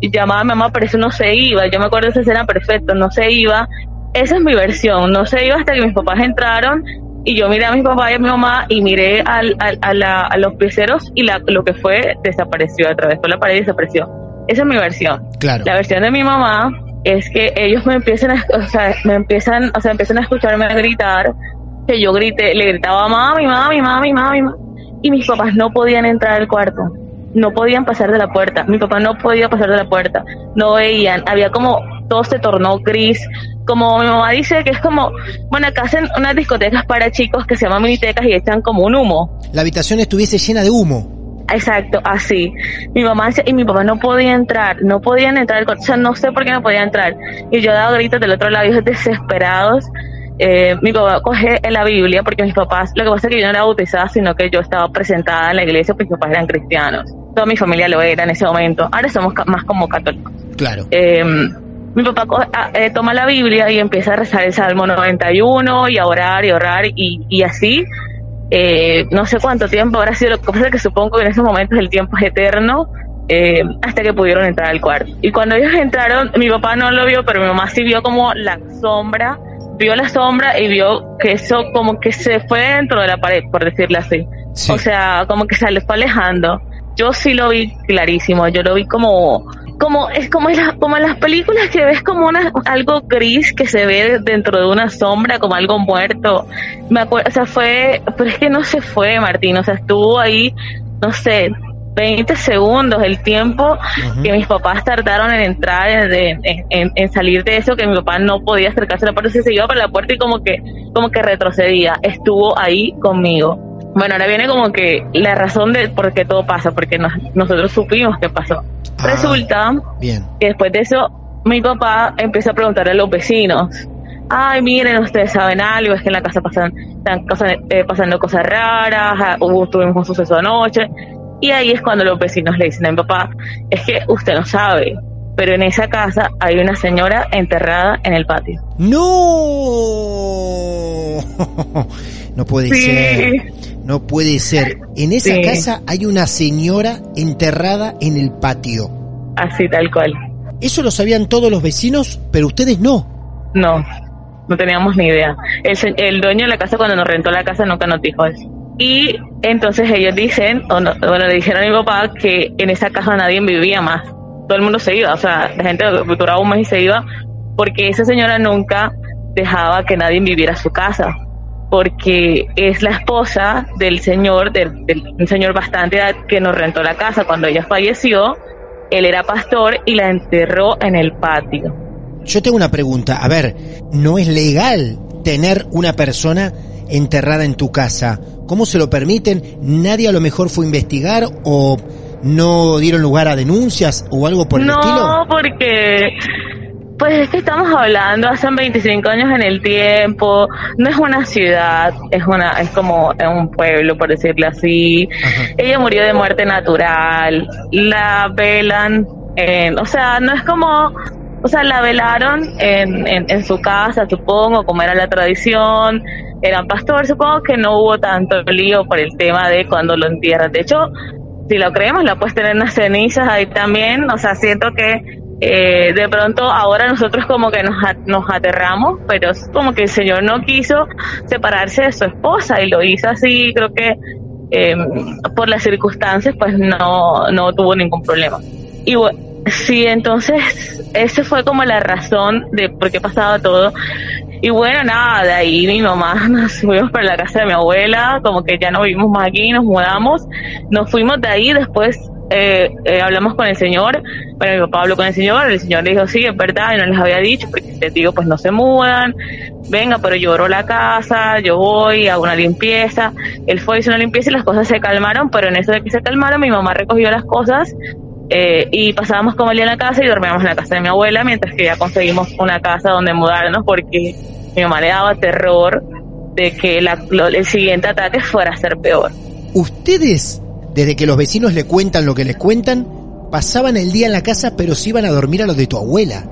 y llamaba a mi mamá, pero eso no se iba. Yo me acuerdo de esa escena perfecto, no se iba. Esa es mi versión, no se iba hasta que mis papás entraron y yo miré a mi papá y a mi mamá y miré al, a, los peceros y la, lo que fue desapareció, a través de la pared y desapareció. Esa es mi versión. Claro. La versión de mi mamá es que ellos me empiezan a, o sea, me empiezan, o sea, empiezan a escucharme a gritar, que yo grité, le gritaba mami, mami, mami, mami, mami, y mis papás no podían entrar al cuarto, no podían pasar de la puerta, mi papá no podía pasar de la puerta, no veían, había como, todo se tornó gris, como mi mamá dice que es como, bueno, acá hacen unas discotecas para chicos que se llaman minitecas y echan como un humo. La habitación estuviese llena de humo. Exacto, así. Mi mamá y mi papá no podían entrar, no podían entrar, o sea, no sé por qué no podían entrar. Y yo daba gritos del otro lado, ellos desesperados. Eh, mi papá coge en la Biblia, porque mis papás, lo que pasa es que yo no era bautizada, sino que yo estaba presentada en la iglesia, porque mis papás eran cristianos. Toda mi familia lo era en ese momento. Ahora somos más como católicos. Claro. Eh, mi papá ah, eh, toma la Biblia y empieza a rezar el Salmo 91 y a orar y orar y, y así eh, no sé cuánto tiempo habrá sido, lo que pasa es que supongo que en esos momentos el tiempo es eterno, eh, hasta que pudieron entrar al cuarto. Y cuando ellos entraron, mi papá no lo vio, pero mi mamá sí vio como la sombra, vio la sombra y vio que eso como que se fue dentro de la pared, por decirlo así. O sea, como que se le fue alejando. Yo sí lo vi clarísimo, yo lo vi como como es como en, las, como en las películas que ves como una, algo gris que se ve dentro de una sombra, como algo muerto. Me acuerdo, o sea, fue, pero es que no se fue, Martín, o sea, estuvo ahí, no sé, 20 segundos el tiempo que mis papás tardaron en entrar, en, en, en, salir de eso, que mi papá no podía acercarse a la puerta, se iba para la puerta y como que, como que retrocedía. Estuvo ahí conmigo. Bueno, ahora viene como que la razón de por qué todo pasa, porque nosotros supimos qué pasó. Ah, Resulta bien. que después de eso, mi papá empezó a preguntarle a los vecinos, ay, miren, ustedes saben algo, es que en la casa pasan, están eh, pasando cosas raras, ah, hubo, tuvimos un suceso anoche. Y ahí es cuando los vecinos le dicen a mi papá, es que usted no sabe, pero en esa casa hay una señora enterrada en el patio. No, *laughs* no puede ser. No puede ser. En esa casa hay una señora enterrada en el patio. Así, tal cual. Eso lo sabían todos los vecinos, pero ustedes no. No, no teníamos ni idea. El, el dueño de la casa cuando nos rentó la casa nunca nos dijo eso. Y entonces ellos dicen, o no, bueno, le dijeron a mi papá que en esa casa nadie vivía más. Todo el mundo se iba, o sea, la gente duraba un mes y se iba, porque esa señora nunca dejaba que nadie viviera su casa porque es la esposa del señor, del, un señor bastante edad que nos rentó la casa. Cuando ella falleció, él era pastor y la enterró en el patio. Yo tengo una pregunta. A ver, ¿no es legal tener una persona enterrada en tu casa? ¿Cómo se lo permiten? ¿Nadie a lo mejor fue a investigar o no dieron lugar a denuncias o algo por el estilo? No, porque pues es que estamos hablando hace 25 años en el tiempo, no es una ciudad, es una es como un pueblo, por decirlo así. Ella murió de muerte natural, la velan, en, o sea, no es como, o sea, la velaron en, en, su casa, supongo, como era la tradición, eran pastores, supongo que no hubo tanto lío por el tema de cuando lo entierran. De hecho, si lo creemos, la puedes tener unas cenizas ahí también, o sea, siento que eh, de pronto ahora nosotros como que nos, nos aterramos, pero es como que el Señor no quiso separarse de su esposa y lo hizo así, creo que eh, por las circunstancias pues no, no tuvo ningún problema. Y bueno, sí, entonces esa fue como la razón de por qué pasaba todo. Y bueno, nada, de ahí mi mamá *laughs* nos fuimos para la casa de mi abuela, como que ya no vivimos más aquí, nos mudamos, nos fuimos de ahí, después eh, eh, hablamos con el señor, bueno, mi papá habló con el señor, el señor le dijo, sí, es verdad, y no les había dicho, porque les digo, pues no se mudan, venga, pero yo la casa, yo voy, hago una limpieza, él fue, hizo una limpieza y las cosas se calmaron, pero en eso de que se calmaron, mi mamá recogió las cosas eh, y pasábamos como el día en la casa y dormíamos en la casa de mi abuela, mientras que ya conseguimos una casa donde mudarnos, porque mi mamá le daba terror de que el siguiente ataque fuera a ser peor. ¿Ustedes desde que los vecinos le cuentan lo que les cuentan, pasaban el día en la casa, pero se iban a dormir a los de tu abuela.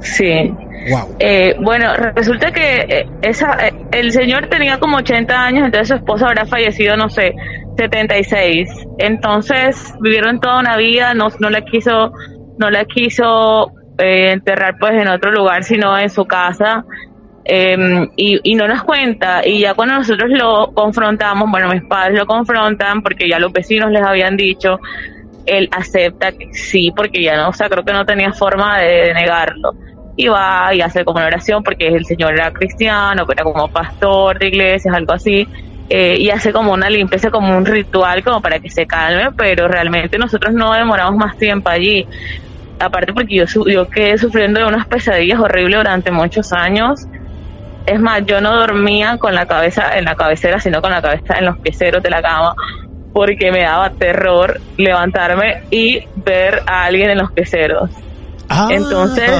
Sí. Wow. Eh, bueno, resulta que eh, esa, eh, el señor tenía como 80 años, entonces su esposa habrá fallecido, no sé, 76. Entonces vivieron toda una vida, no, no la quiso, no la quiso enterrar pues en otro lugar, sino en su casa. Em, y, no nos cuenta. Y ya cuando nosotros lo confrontamos, bueno, mis padres lo confrontan porque ya los vecinos les habían dicho, él acepta que sí, porque ya no, o sea, creo que no tenía forma de, negarlo. Y va y hace como una oración porque el señor era cristiano, era como pastor de iglesias, algo así. Eh, y hace como una limpieza, como un ritual, como para que se calme, pero realmente nosotros no demoramos más tiempo allí. Aparte porque yo, yo quedé sufriendo de unas pesadillas horribles durante muchos años. Es más, yo no dormía con la cabeza en la cabecera, sino con la cabeza en los pieceros de la cama, porque me daba terror levantarme y ver a alguien en los pieceros. Ah. Entonces,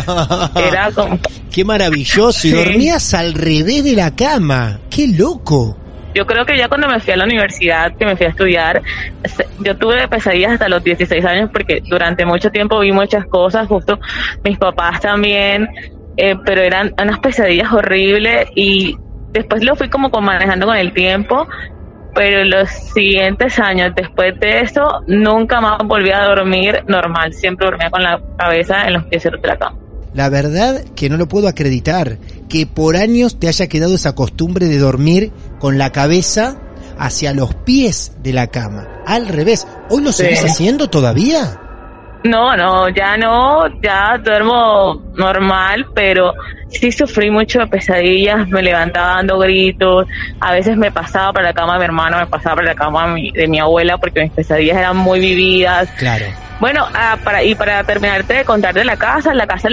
era *laughs* como... Qué maravilloso. Y dormías al revés de la cama. Qué loco. Yo creo que ya cuando me fui a la universidad, que me fui a estudiar, yo tuve pesadillas hasta los 16 años porque durante mucho tiempo vi muchas cosas, justo mis papás también, eh, pero eran unas pesadillas horribles y después lo fui como manejando con el tiempo, pero los siguientes años después de eso nunca más volví a dormir normal, siempre dormía con la cabeza en los pies de la cama. La verdad que no lo puedo acreditar, que por años te haya quedado esa costumbre de dormir con la cabeza hacia los pies de la cama. Al revés, ¿hoy lo seguís haciendo todavía? No, no, ya no, ya duermo normal, pero sí sufrí mucho de pesadillas, me levantaba dando gritos, a veces me pasaba para la cama de mi hermano, me pasaba para la cama de mi, abuela porque mis pesadillas eran muy vividas. Claro. Bueno, ah, para, y para terminarte de contar de la casa, la casa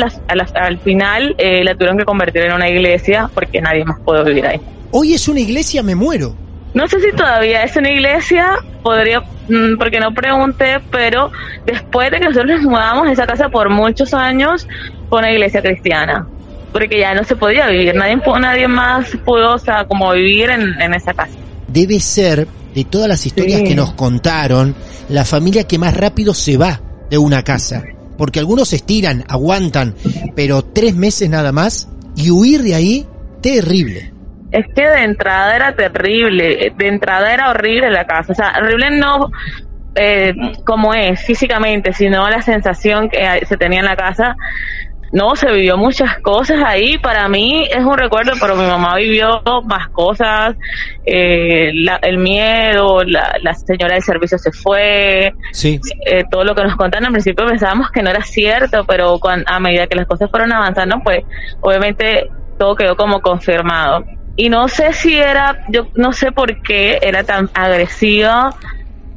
al final eh, la tuvieron que convertir en una iglesia porque nadie más puede vivir ahí. Hoy es una iglesia, me muero. No sé si todavía es una iglesia, podría, mm, porque no pregunté, pero después de que nosotros nos mudamos, esa casa por muchos años fue una iglesia cristiana, porque ya no se podía vivir, nadie, nadie más pudo, o sea, como vivir en, esa casa. Debe ser, de todas las historias que nos contaron, la familia que más rápido se va de una casa, porque algunos se estiran, aguantan, pero tres meses nada más, y huir de ahí, terrible es que de entrada era terrible, de entrada era horrible la casa, o sea, horrible no eh, como es físicamente, sino la sensación que se tenía en la casa. No, se vivió muchas cosas ahí. Para mí es un recuerdo, pero mi mamá vivió más cosas. Eh, el miedo, la, señora del servicio se fue. Sí. Eh, todo lo que nos contaron al principio pensábamos que no era cierto, pero a medida que las cosas fueron avanzando, pues obviamente todo quedó como confirmado y no sé si era, yo no sé por qué era tan agresiva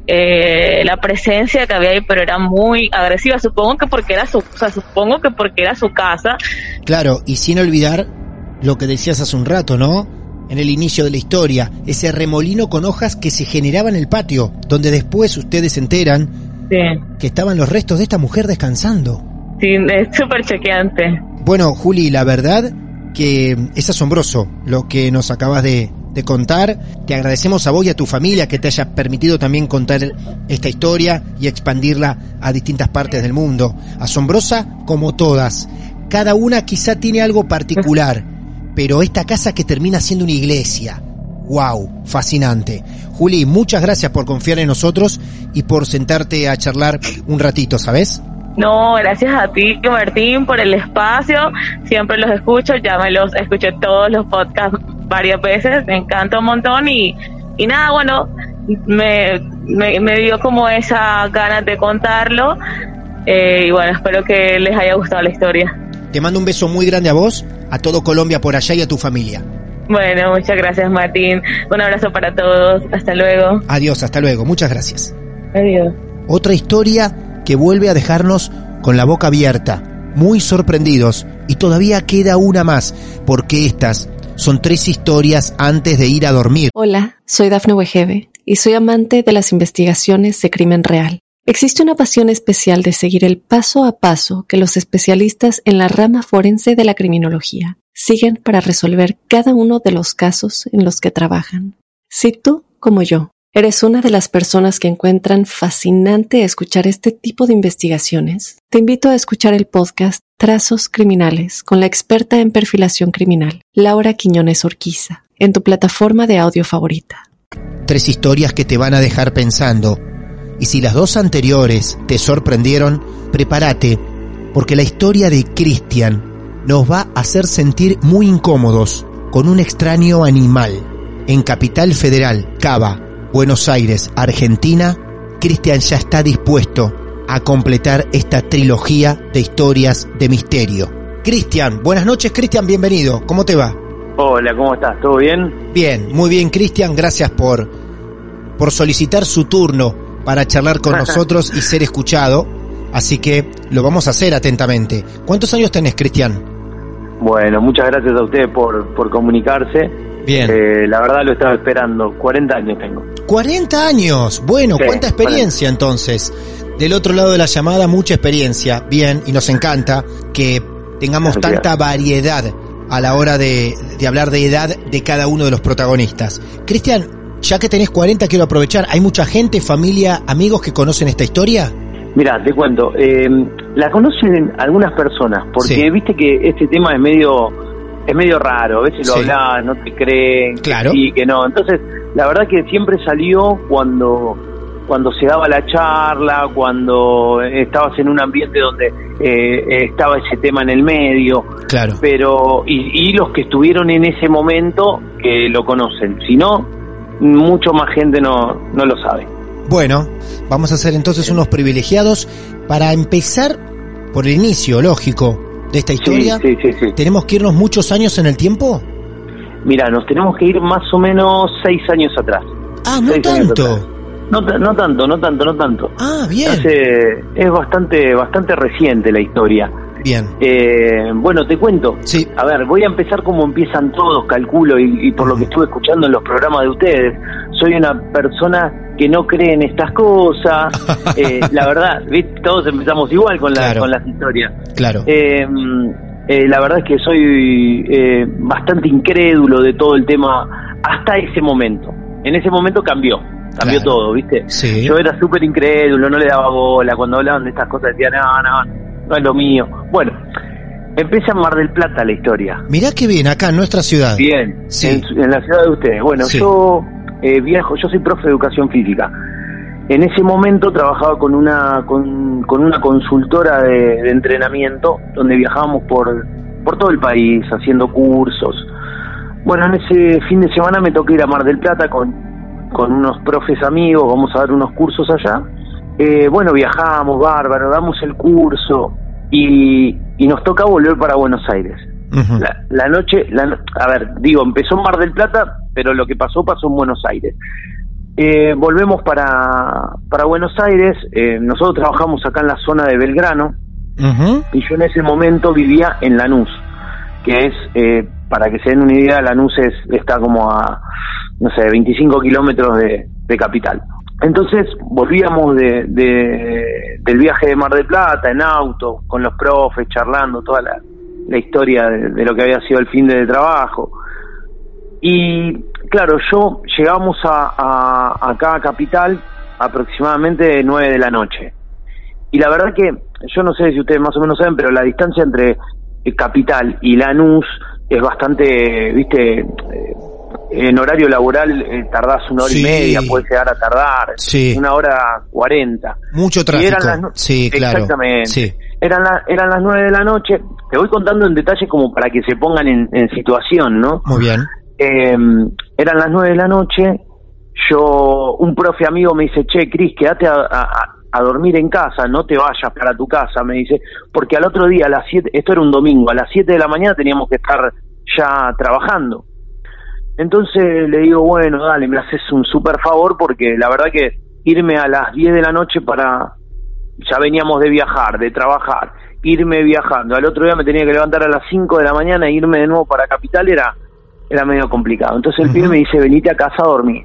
eh, la presencia que había ahí, pero era muy agresiva. Supongo que porque era su, o sea, supongo que porque era su casa. Claro, y sin olvidar lo que decías hace un rato, ¿no? En el inicio de la historia, ese remolino con hojas que se generaba en el patio, donde después ustedes se enteran que estaban los restos de esta mujer descansando. Sí, es súper chequeante. Bueno, Juli, la verdad que es asombroso lo que nos acabas de, contar. Te agradecemos a vos y a tu familia que te haya permitido también contar esta historia y expandirla a distintas partes del mundo. Asombrosa como todas. Cada una quizá tiene algo particular, pero esta casa que termina siendo una iglesia. ¡Wow! Fascinante. Juli, muchas gracias por confiar en nosotros y por sentarte a charlar un ratito, ¿sabes? No, gracias a ti, Martín, por el espacio. Siempre los escucho, ya me los escuché todos los podcasts varias veces, me encanta un montón y, y nada, bueno, me, me, dio como esa ganas de contarlo eh, y bueno, espero que les haya gustado la historia. Te mando un beso muy grande a vos, a todo Colombia por allá y a tu familia. Bueno, muchas gracias Martín. Un abrazo para todos. Hasta luego. Adiós, hasta luego. Muchas gracias. Adiós. Otra historia que vuelve a dejarnos con la boca abierta, muy sorprendidos, y todavía queda una más, porque estas son tres historias antes de ir a dormir. Hola, soy Dafne Wegebe y soy amante de las investigaciones de crimen real. Existe una pasión especial de seguir el paso a paso que los especialistas en la rama forense de la criminología siguen para resolver cada uno de los casos en los que trabajan. Si tú, como yo, ¿Eres una de las personas que encuentran fascinante escuchar este tipo de investigaciones? Te invito a escuchar el podcast Trazos Criminales con la experta en perfilación criminal, Laura Quiñones Orquiza, en tu plataforma de audio favorita. Tres historias que te van a dejar pensando. Y si las dos anteriores te sorprendieron, prepárate, porque la historia de Christian nos va a hacer sentir muy incómodos con un extraño animal. En Capital Federal, Cava, Buenos Aires, Argentina, Cristian ya está dispuesto a completar esta trilogía de historias de misterio. Cristian, buenas noches Cristian, bienvenido. ¿Cómo te va? Hola, ¿cómo estás? ¿Todo bien? Bien, muy bien Cristian, gracias por, por solicitar su turno para charlar con *laughs* nosotros y ser escuchado. Así que lo vamos a hacer atentamente. ¿Cuántos años tenés, Cristian? Bueno, muchas gracias a ustedes por, por comunicarse. Bien. Eh, la verdad lo estaba esperando. 40 años tengo. 40 años. Bueno, ¿cuánta experiencia entonces? Del otro lado de la llamada, mucha experiencia. Bien, y nos encanta que tengamos tanta variedad a la hora de, de hablar de edad de cada uno de los protagonistas. Cristian, ya que tenés 40, quiero aprovechar. ¿Hay mucha gente, familia, amigos que conocen esta historia? Mira, te cuento. Eh, la conocen algunas personas, porque viste que este tema es medio es medio raro. A veces lo hablas, no te creen, claro. y que no. Entonces, la verdad que siempre salió cuando cuando se daba la charla, cuando estabas en un ambiente donde eh, estaba ese tema en el medio. Claro. Pero, y, y, los que estuvieron en ese momento que lo conocen. Si no, mucho más gente no, no lo sabe. Bueno, vamos a ser entonces unos privilegiados para empezar por el inicio, lógico, de esta historia. Sí, sí, sí, ¿Tenemos que irnos muchos años en el tiempo? Mira, nos tenemos que ir más o menos seis años atrás. Ah, no tanto. No, no tanto, no tanto, no tanto. Ah, bien. Es bastante, bastante reciente la historia. Bien. Eh, bueno, te cuento. Sí. A ver, voy a empezar como empiezan todos, calculo, y, y por lo que estuve escuchando en los programas de ustedes. Soy una persona que no cree en estas cosas. *laughs* eh, la verdad, ¿viste? todos empezamos igual con, la, Claro. con las historias. Claro. Eh, eh, la verdad es que soy eh, bastante incrédulo de todo el tema hasta ese momento. En ese momento cambió, cambió Claro. todo, ¿viste? Sí. Yo era súper incrédulo, no le daba bola. Cuando hablaban de estas cosas decía, no, no, no es lo mío. Bueno, empieza en Mar del Plata la historia. Mirá qué bien, acá en nuestra ciudad. Bien, Sí. en, la ciudad de ustedes. Bueno, Sí. yo eh, viajo, yo soy profe de educación física. En ese momento trabajaba con una con, con una consultora de, de entrenamiento donde viajábamos por por todo el país haciendo cursos. Bueno, en ese fin de semana me toqué ir a Mar del Plata con, con unos profes amigos, vamos a dar unos cursos allá. Eh, bueno, viajamos, bárbaro, damos el curso y, y nos toca volver para Buenos Aires. La, la noche, la a ver, digo, empezó en Mar del Plata, pero lo que pasó pasó en Buenos Aires. Eh, volvemos para, para Buenos Aires, eh, nosotros trabajamos acá en la zona de Belgrano y yo en ese momento vivía en Lanús, que es, eh, para que se den una idea, Lanús es, está como a, no sé, 25 kilómetros de, de capital. Entonces volvíamos de, de- del viaje de Mar del Plata en auto, con los profes, charlando toda la, la historia de, de lo que había sido el fin de trabajo. Y claro, yo llegamos a, a- acá a Capital aproximadamente 9 de la noche. Y la verdad que yo no sé si ustedes más o menos saben, pero la distancia entre Capital y Lanús es bastante, viste, eh, en horario laboral eh, tardás una hora Sí. y media, puede llegar a tardar Sí. una hora cuarenta. Mucho Y tráfico. eran las Sí, claro. Exactamente. Sí. Eran, la- eran las nueve de la noche. Te voy contando en detalle como para que se pongan en, en situación, ¿no? Muy bien. Eh, eran las nueve de la noche. Yo, un profe amigo me dice, che, Cris, quédate a, dormir en casa, no te vayas para tu casa, me dice, porque al otro día, a las siete, esto era un domingo, a las siete de la mañana teníamos que estar ya trabajando. Entonces le digo, bueno, dale, me haces un super favor porque la verdad que irme a las 10 de la noche para, ya veníamos de viajar, de trabajar, irme viajando, al otro día me tenía que levantar a las 5 de la mañana e irme de nuevo para Capital era, era medio complicado. Entonces el pibe me dice, venite a casa a dormir.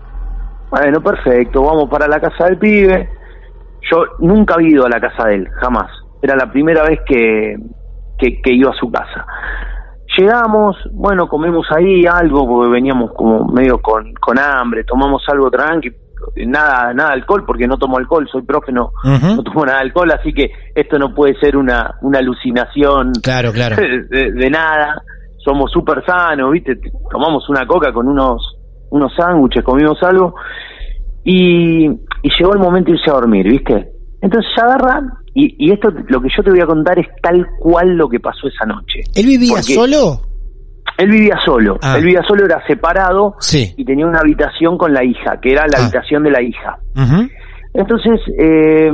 Bueno, perfecto, vamos para la casa del pibe. Yo nunca había ido a la casa de él, jamás. Era la primera vez que, que, que iba a su casa. Llegamos, bueno, comemos ahí algo porque veníamos como medio con, con hambre, tomamos algo tranqui, nada, nada alcohol porque no tomo alcohol, soy profe, no, no tomo nada de alcohol, así que esto no puede ser una, una alucinación Claro, claro. *laughs* de nada. Somos súper sanos, ¿viste? Tomamos una coca con unos, unos sándwiches, comimos algo y, y llegó el momento de irse a dormir, ¿viste? Entonces se agarran y, y esto, lo que yo te voy a contar es tal cual lo que pasó esa noche. ¿Él vivía Porque- solo? Él vivía solo, Ah. él vivía solo, era separado Sí. y tenía una habitación con la hija, que era la Ah. habitación de la hija. Entonces, eh,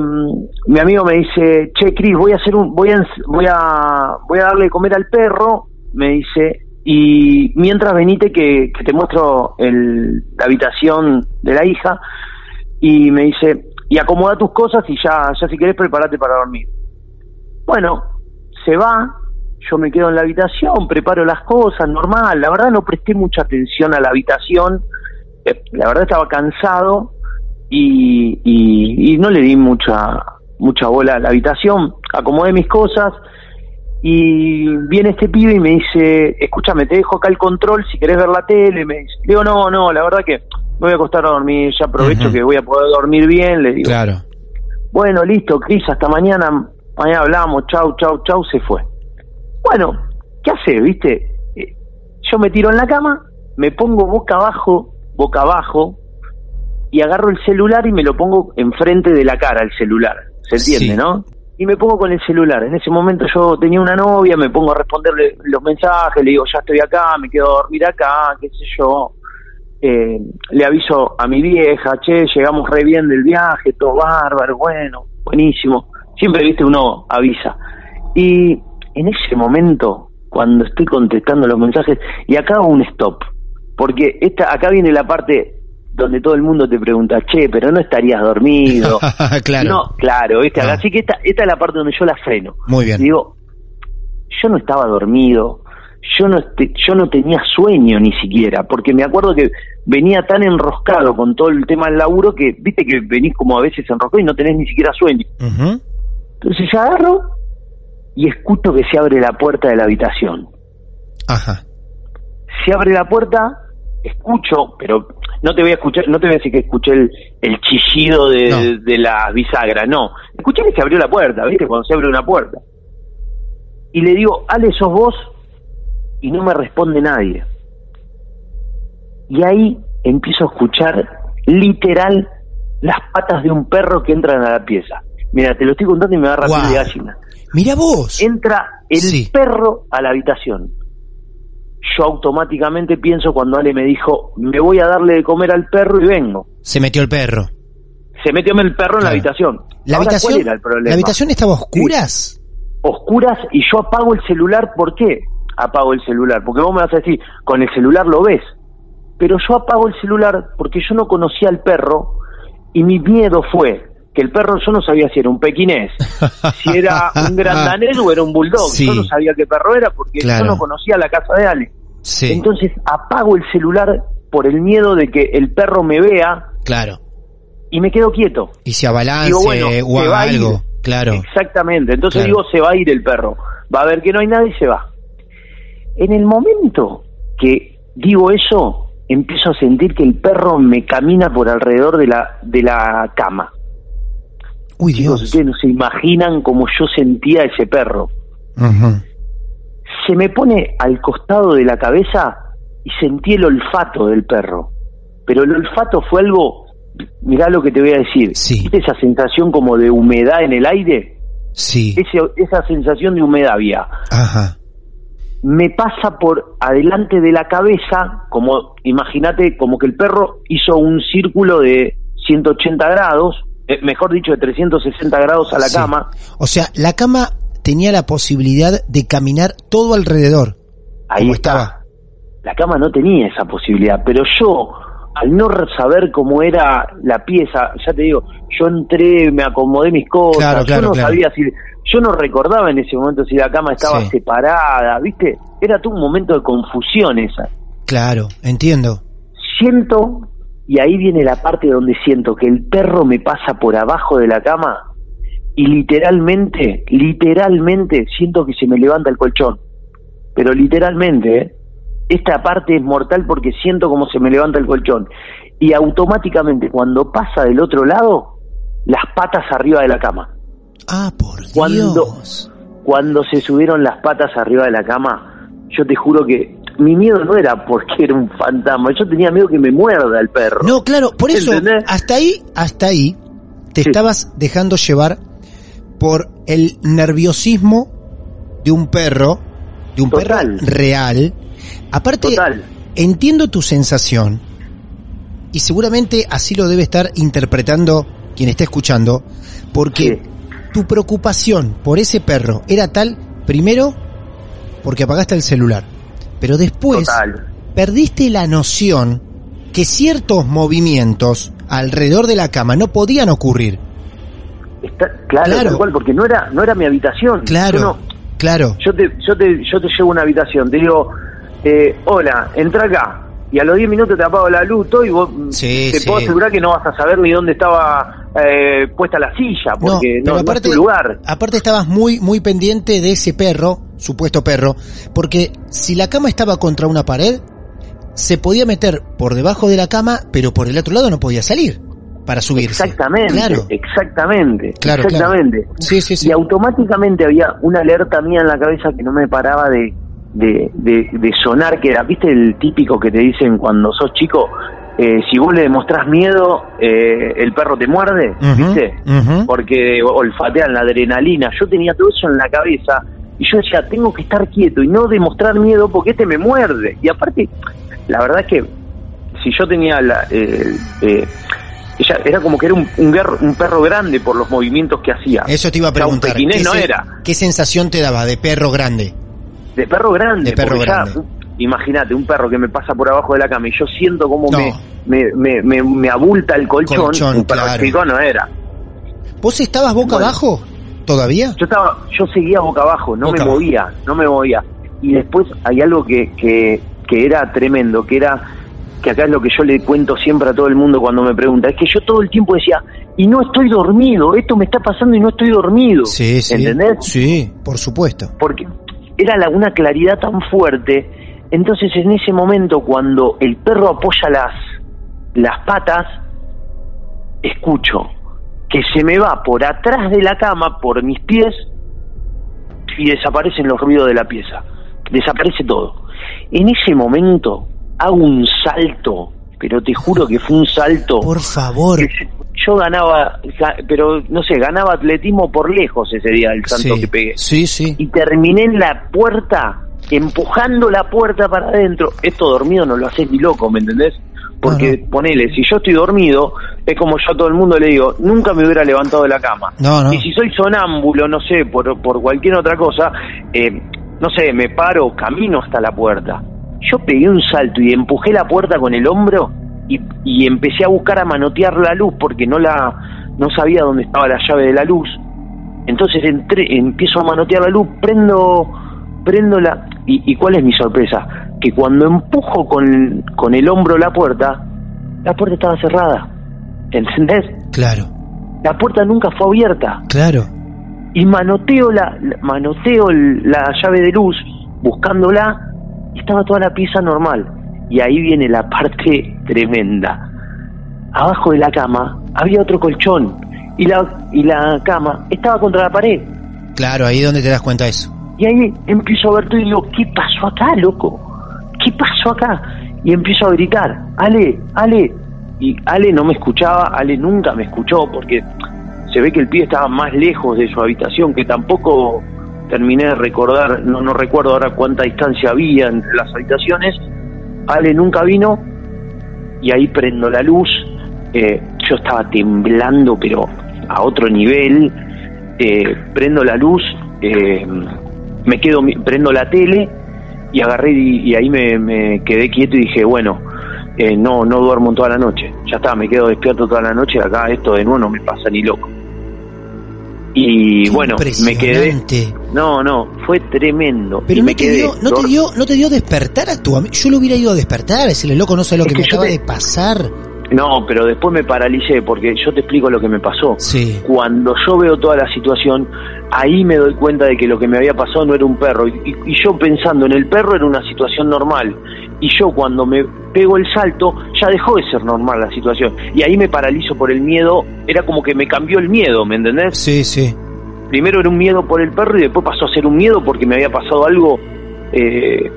mi amigo me dice, che, Cris, voy a hacer un, voy a, voy a, voy a darle de comer al perro, me dice, y mientras venite que, que te muestro el, la habitación de la hija, y me dice, y acomoda tus cosas y ya, ya si querés prepárate para dormir. Bueno, se va, yo me quedo en la habitación, preparo las cosas, normal, la verdad no presté mucha atención a la habitación, eh, la verdad estaba cansado y, y, no le di mucha mucha bola a la habitación, acomodé mis cosas y viene este pibe y me dice, escúchame, te dejo acá el control si querés ver la tele, me dice, digo, no, no, la verdad que me voy a acostar a dormir, ya aprovecho que voy a poder dormir bien, le digo, Claro. bueno, listo, Cris, hasta mañana, mañana hablamos, chau, chau, chau, se fue. Bueno, ¿qué hace, viste? Eh, Yo me tiro en la cama, me pongo boca abajo, boca abajo, y agarro el celular y me lo pongo enfrente de la cara, el celular, ¿se entiende, Sí. no? Y me pongo con el celular. En ese momento yo tenía una novia, me pongo a responderle los mensajes, le digo, ya estoy acá, me quedo a dormir acá, qué sé yo. Eh, le aviso a mi vieja, che, llegamos re bien del viaje, todo bárbaro, bueno, buenísimo. Siempre, viste, uno avisa. Y en ese momento, cuando estoy contestando los mensajes, y acá hago un stop, porque esta, acá viene la parte donde todo el mundo te pregunta, che, pero no estarías dormido. *laughs* claro. No, claro, ¿viste? Ah. Así que esta, esta es la parte donde yo la freno. Muy bien. Y digo, yo no estaba dormido, yo no, yo no tenía sueño ni siquiera, porque me acuerdo que venía tan enroscado con todo el tema del laburo que, viste que venís como a veces enroscado y no tenés ni siquiera sueño. Entonces yo agarro y escucho que se abre la puerta de la habitación. Ajá. Se abre la puerta, escucho, pero no te voy a escuchar, no te voy a decir que escuché el, el chillido de, No. de las bisagras, no. Escuché que se abrió la puerta, ¿viste? Cuando se abre una puerta. Y le digo, Ale, sos vos, y no me responde nadie. Y ahí empiezo a escuchar literal las patas de un perro que entran a la pieza. Mira, te lo estoy contando y me agarra piel de Guau. gallina. Mira vos. Entra el Sí. perro a la habitación. Yo automáticamente pienso cuando Ale me dijo, me voy a darle de comer al perro y vengo. Se metió el perro. Se metió el perro en la habitación. La Ahora, habitación, ¿cuál era el problema? la habitación estaba a oscuras. Oscuras y yo apago el celular. ¿Por qué apago el celular? Porque vos me vas a decir, con el celular lo ves. Pero yo apago el celular porque yo no conocía al perro y mi miedo fue que el perro yo no sabía si era un pequinés, si era un gran danés o era un bulldog. Sí. Yo no sabía qué perro era porque Claro. yo no conocía la casa de Ale. Sí. Entonces apago el celular por el miedo de que el perro me vea claro. y me quedo quieto. Y se abalance Digo, bueno, o se haga va ir. algo. Claro. Exactamente. Entonces Claro. digo, se va a ir el perro. Va a ver que no hay nada y se va. En el momento que digo eso, empiezo a sentir que el perro me camina por alrededor de la, de la cama. Uy, Chicos, Dios. ustedes no se imaginan cómo yo sentía ese perro. Se me pone al costado de la cabeza y sentí el olfato del perro. Pero el olfato fue algo, mirá lo que te voy a decir. Sí. ¿Viste esa sensación como de humedad en el aire? Sí. Ese- esa sensación de humedad había. Ajá. me pasa por adelante de la cabeza, como imagínate, como que el perro hizo un círculo de 180 grados, mejor dicho, de 360 grados a la Sí. cama. O sea, la cama tenía la posibilidad de caminar todo alrededor. Ahí como está. estaba. La cama no tenía esa posibilidad, pero yo, al no saber cómo era la pieza, ya te digo, yo entré, me acomodé mis cosas, Claro, claro, yo no claro. sabía si, yo no recordaba en ese momento si la cama estaba Sí. separada, ¿viste? Era todo un momento de confusión esa. Claro, entiendo. siento, y ahí viene la parte donde siento que el perro me pasa por abajo de la cama y literalmente, literalmente siento que se me levanta el colchón. Pero literalmente, ¿eh? esta parte es mortal porque siento como se me levanta el colchón. Y automáticamente cuando pasa del otro lado, las patas arriba de la cama. Ah, por Cuando- Dios. Cuando se subieron las patas arriba de la cama, yo te juro que mi miedo no era porque era un fantasma, yo tenía miedo que me muerda el perro. No, claro, por eso, ¿Entendés? hasta ahí, hasta ahí, te Sí. estabas dejando llevar por el nerviosismo de un perro, de un Total. perro real, Aparte, Total. entiendo tu sensación y seguramente así lo debe estar interpretando quien esté escuchando, porque tu preocupación por ese perro era tal, primero, porque apagaste el celular, pero después Total. perdiste la noción que ciertos movimientos alrededor de la cama no podían ocurrir. Está, claro, cual, porque no era, no era mi habitación. Claro, Yo, no- claro. yo te, yo te, yo te llevo a una habitación, te digo, eh, hola, entra acá. Y a los 10 minutos te apago la luz, todo, y vos Sí, te sí. puedo asegurar que no vas a saber ni dónde estaba eh, puesta la silla, porque no, no es tu lugar. aparte estabas muy, muy pendiente de ese perro, supuesto perro, porque si la cama estaba contra una pared, se podía meter por debajo de la cama, pero por el otro lado no podía salir para subirse. Exactamente, Claro. exactamente, Claro, exactamente. claro. Sí, sí, sí. Y automáticamente había una alerta mía en la cabeza que no me paraba de, de, de, de sonar, que era, ¿viste el típico que te dicen cuando sos chico? Eh, si vos le demostrás miedo, eh, el perro te muerde, ¿viste? Porque olfatean la adrenalina. Yo tenía todo eso en la cabeza y yo decía, tengo que estar quieto y no demostrar miedo porque este me muerde. Y aparte, la verdad es que si yo tenía la... eh, eh, ella era como que era un, un, un perro grande por los movimientos que hacía. Eso te iba a O sea, un preguntar. ¿qué no se- era. ¿Qué sensación te daba de perro grande? De perro grande. De perro grande. Imagínate, un perro que me pasa por abajo de la cama y yo siento como No. me, me, me, abulta el colchón. Colchón, un perro claro. no era. ¿Vos estabas boca Bueno. abajo todavía? Yo estaba, yo seguía boca abajo, no Boca me abajo. movía, no me movía. Y después hay algo que, que, que era tremendo, que era, que acá es lo que yo le cuento siempre a todo el mundo cuando me pregunta, es que yo todo el tiempo decía, y no estoy dormido, esto me está pasando y no estoy dormido. Sí, sí. ¿Entendés? Sí, por supuesto. porque era la- una claridad tan fuerte. Entonces, en ese momento, cuando el perro apoya las, las patas, escucho que se me va por atrás de la cama, por mis pies, y desaparecen los ruidos de la pieza. Desaparece todo. En ese momento, hago un salto, pero te juro que fue un salto. Por favor. Yo ganaba, ga- pero no sé, ganaba atletismo por lejos ese día, el salto Sí, que pegué sí, sí. y terminé en la puerta, empujando la puerta para adentro. Esto dormido no lo haces ni loco, ¿me entendés? Porque ponele, si yo estoy dormido, es como yo a todo el mundo le digo, nunca me hubiera levantado de la cama. No, no. Y si soy sonámbulo, no sé, por, por cualquier otra cosa, eh, no sé, me paro, camino hasta la puerta. Yo pegué un salto y empujé la puerta con el hombro y, y empecé a buscar a manotear la luz porque no la no sabía dónde estaba la llave de la luz. Entonces entré, empiezo a manotear la luz, prendo, prendo la... ¿Y, y cuál es mi sorpresa? Que cuando empujo con, con el hombro la puerta, la puerta estaba cerrada. ¿Entendés? Claro, La puerta nunca fue abierta. claro. Y manoteo la, manoteo la llave de luz, buscándola, y estaba toda la pieza normal. Y ahí viene la parte tremenda. Abajo de la cama había otro colchón y la, y la cama estaba contra la pared. Claro, ahí es donde te das cuenta de eso. Y ahí empiezo a ver todo y digo, ¿qué pasó acá, loco? ¿Qué pasó acá? Y empiezo a gritar, Ale, Ale. Y Ale no me escuchaba, Ale nunca me escuchó porque se ve que el pie estaba más lejos de su habitación, que tampoco terminé de recordar, no, no recuerdo ahora cuánta distancia había entre las habitaciones. Ale nunca vino y ahí prendo la luz. eh, yo estaba temblando, pero a otro nivel. eh, prendo la luz, eh, me quedo, prendo la tele y agarré y, y ahí me, me quedé quieto y dije, bueno, eh, no, no duermo toda la noche. Ya está, me quedo despierto toda la noche. Acá esto de nuevo no me pasa ni loco. Y Qué bueno, me quedé. No, no, fue tremendo. Pero y no me te, quedé dio, no, te dio, no te dio despertar a tu amigo. Yo lo hubiera ido a despertar, decirle, loco, no sé lo Es que, que me acaba te- de pasar. No, pero después me paralicé porque yo te explico lo que me pasó. Sí. Cuando yo veo toda la situación, ahí me doy cuenta de que lo que me había pasado no era un perro. Y, y- y yo pensando en el perro era una situación normal. Y yo cuando me pego el salto, ya dejó de ser normal la situación. Y ahí me paralizo por el miedo. Era como que me cambió el miedo, ¿me entendés? Sí, sí. Primero era un miedo por el perro y después pasó a ser un miedo porque me había pasado algo eh,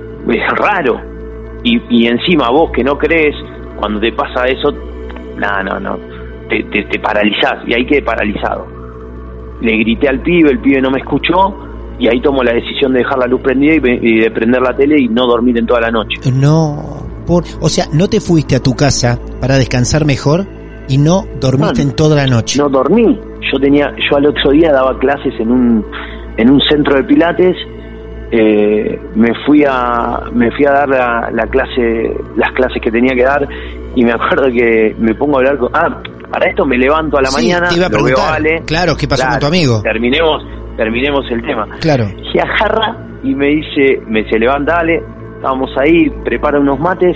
raro. Y, y encima vos que no crees, cuando te pasa eso, no, no, no, te, te, te paralizás y ahí quedé paralizado. Le grité al pibe, el pibe no me escuchó y ahí tomo la decisión de dejar la luz prendida y, de prender la tele y no dormir en toda la noche. No, por, o sea, ¿no te fuiste a tu casa para descansar mejor y no dormiste en toda la noche? No dormí. Yo tenía, yo al otro día daba clases en un en un centro de pilates. Eh, me fui a me fui a dar la, clase las clases que tenía que dar y me *laughs* acuerdo que me pongo a hablar con ah para esto me levanto a la mañana te iba a preguntar, claro qué pasó con tu amigo terminemos terminemos el tema. Claro. Se agarra y me dice, me se levanta, Ale, vamos ahí, prepara unos mates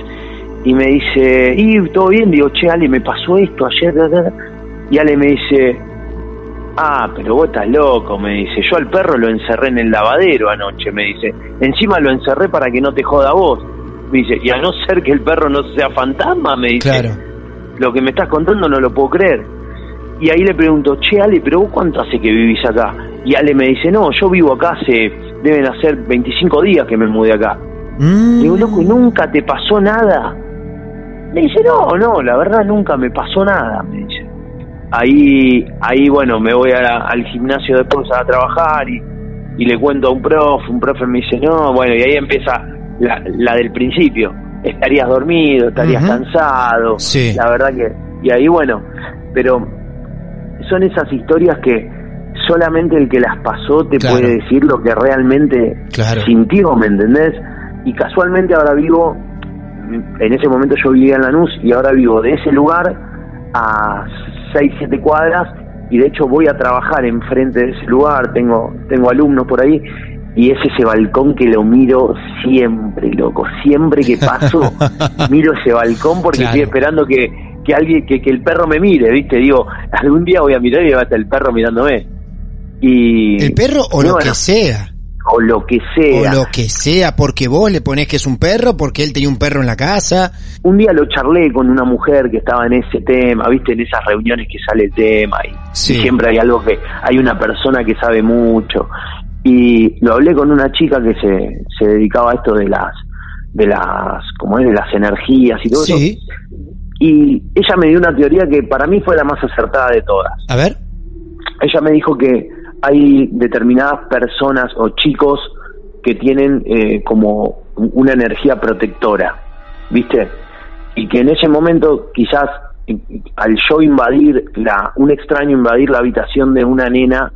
y me dice, y todo bien, digo, che, Ale, me pasó esto ayer, y Ale me dice, ah, pero vos estás loco, me dice, yo al perro lo encerré en el lavadero anoche, me dice, encima lo encerré para que no te joda vos, me dice, y a no ser que el perro no sea fantasma, me dice, claro. lo que me estás contando no lo puedo creer. Y ahí le pregunto, che, Ale, pero vos cuánto hace que vivís acá? Y Ale me dice, no, yo vivo acá hace, deben hacer 25 días que me mudé acá. Mm. Digo, loco, ¿y nunca te pasó nada? Me dice, no, no, la verdad nunca me pasó nada, me dice. Ahí, ahí bueno, me voy al gimnasio después a trabajar y, y le cuento a un profe, un profe me dice, no, bueno, y ahí empieza la, la del principio. Estarías dormido, estarías cansado. Sí. La verdad que, y ahí bueno, pero son esas historias que solamente el que las pasó te puede decir lo que realmente sintió, ¿me entendés? Y casualmente ahora vivo, en ese momento yo vivía en Lanús y ahora vivo de ese lugar a 6, 7 cuadras y de hecho voy a trabajar enfrente de ese lugar, tengo, tengo alumnos por ahí y es ese balcón que lo miro siempre, loco, siempre que paso *laughs* miro ese balcón porque estoy esperando que, que alguien, que, que el perro me mire, ¿viste? Digo, algún día voy a mirar y va a estar el perro mirándome. Y, ¿El perro o lo que sea? O lo que sea. O lo que sea, porque vos le ponés que es un perro, porque él tenía un perro en la casa. Un día lo charlé con una mujer que estaba en ese tema, viste, en esas reuniones que sale el tema y, siempre hay algo que, hay una persona que sabe mucho. Y lo hablé con una chica que se, se dedicaba a esto de las, de las, como es, de las energías y todo sí. eso y ella me dio una teoría que para mí fue la más acertada de todas. A ver. Ella me dijo que hay determinadas personas o chicos que tienen eh, como una energía protectora, ¿viste? Y que en ese momento quizás al yo invadir, la, un extraño invadir la habitación de una nena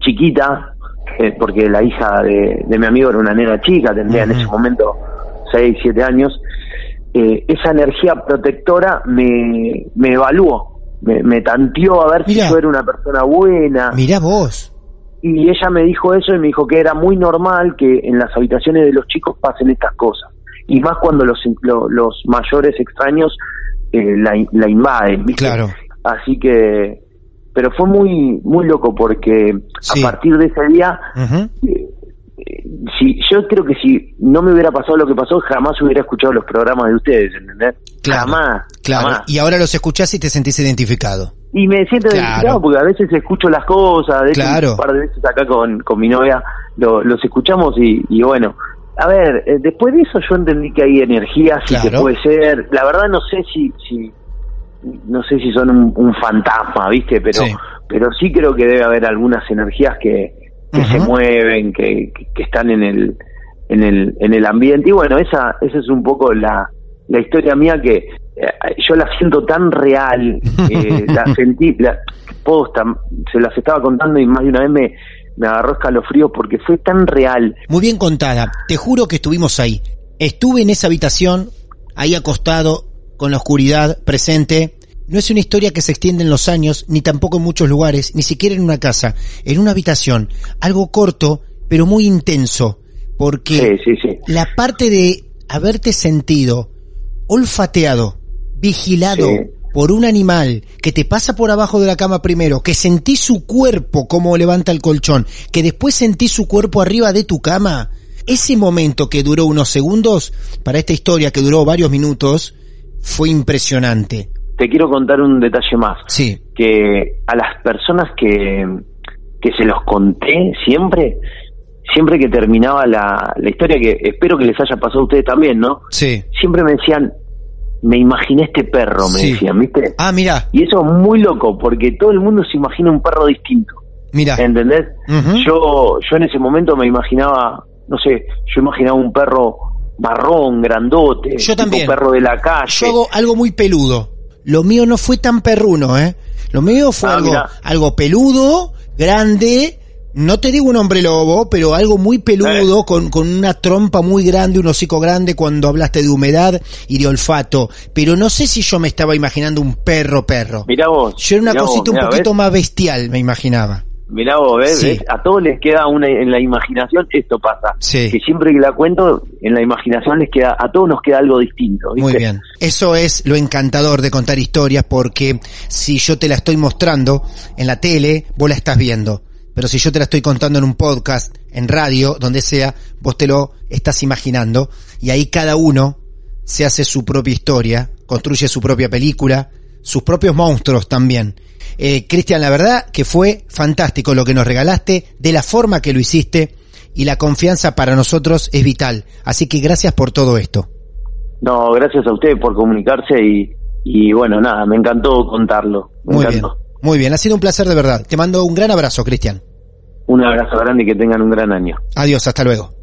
chiquita, eh, porque la hija de, mi amigo era una nena chica, tendría en ese momento 6, 7 años, eh, esa energía protectora me, me evaluó, me, me tanteó a ver si yo era una persona buena. Mira vos. Y ella me dijo eso y me dijo que era muy normal que en las habitaciones de los chicos pasen estas cosas. Y más cuando los, los mayores extraños eh, la, la, invaden. Claro. Así que, pero fue muy muy loco porque a partir de ese día si yo creo que si no me hubiera pasado lo que pasó, jamás hubiera escuchado los programas de ustedes, ¿entendés? jamás. Claro. Y ahora los escuchás y te sentís identificado. Y me siento identificado porque a veces escucho las cosas, de claro. un par de veces acá con, con mi novia los escuchamos y, y bueno, a ver, eh, después de eso yo entendí que hay energías y que puede ser, la verdad no sé si, si no sé si son un, fantasma, ¿viste? Pero, pero sí creo que debe haber algunas energías que, que se mueven, que, que, están en el, en el, en el ambiente. Y bueno, esa, esa es un poco la, la historia mía que yo la siento tan real, *laughs* eh, la sentí, la posta, se las estaba contando y más de una vez me, me agarró escalofríos porque fue tan real. Muy bien contada, te juro que estuvimos ahí. Estuve en esa habitación, ahí acostado, con la oscuridad presente, no es una historia que se extiende en los años, ni tampoco en muchos lugares, ni siquiera en una casa, en una habitación. Algo corto, pero muy intenso. Porque la parte de haberte sentido olfateado, vigilado por un animal que te pasa por abajo de la cama primero, que sentí su cuerpo como levanta el colchón, que después sentí su cuerpo arriba de tu cama, ese momento que duró unos segundos, para esta historia que duró varios minutos, fue impresionante te quiero contar un detalle más. Sí. Que a las personas que, que se los conté siempre, siempre que terminaba la, la historia, que espero que les haya pasado a ustedes también, ¿no? Sí. Siempre me decían, me imaginé este perro, me decían, ¿viste? Ah, mira. Y eso es muy loco, porque todo el mundo se imagina un perro distinto. Mira. ¿Entendés? Yo yo en ese momento me imaginaba, no sé, yo imaginaba un perro marrón, grandote, yo también. un perro de la calle. Yo hago algo muy peludo. Lo mío no fue tan perruno, ¿eh? Lo mío fue ah, algo, algo peludo, grande, no te digo un hombre lobo, pero algo muy peludo, eh. con, con una trompa muy grande, un hocico grande cuando hablaste de humedad y de olfato. Pero no sé si yo me estaba imaginando un perro perro. Mira vos. Yo era una cosita un poquito más bestial, me imaginaba. Mirá vos, ¿ves? A todos les queda una en la imaginación, esto pasa. Que siempre que la cuento, en la imaginación les queda, a todos nos queda algo distinto. Muy bien. Eso es lo encantador de contar historias, porque si yo te la estoy mostrando en la tele, vos la estás viendo. Pero si yo te la estoy contando en un podcast, en radio, donde sea, vos te lo estás imaginando y ahí cada uno se hace su propia historia, construye su propia película, sus propios monstruos también. Eh, Cristian, la verdad que fue fantástico lo que nos regalaste, de la forma que lo hiciste y la confianza para nosotros es vital. Así que gracias por todo esto. No, gracias a usted por comunicarse y, y bueno, nada, me encantó contarlo. Muy bien. Muy bien, ha sido un placer de verdad. Te mando un gran abrazo, Cristian. Un abrazo grande y que tengan un gran año. Adiós, hasta luego.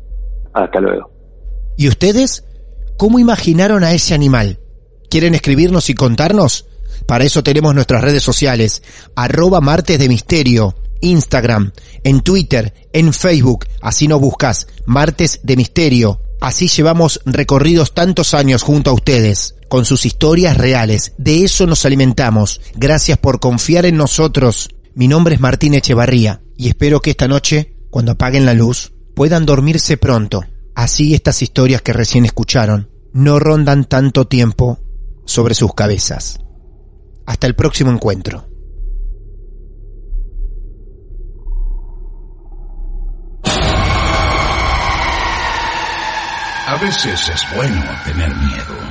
Hasta luego. ¿Y ustedes? ¿Cómo imaginaron a ese animal? ¿Quieren escribirnos y contarnos? Para eso tenemos nuestras redes sociales, arroba martes de misterio, Instagram, en Twitter, en Facebook, así nos buscas, martes de misterio. Así llevamos recorridos tantos años junto a ustedes con sus historias reales. De eso nos alimentamos. Gracias por confiar en nosotros. Mi nombre es Martín Echevarría y espero que esta noche, cuando apaguen la luz, puedan dormirse pronto. Así estas historias que recién escucharon no rondan tanto tiempo sobre sus cabezas. Hasta el próximo encuentro. A veces es bueno tener miedo.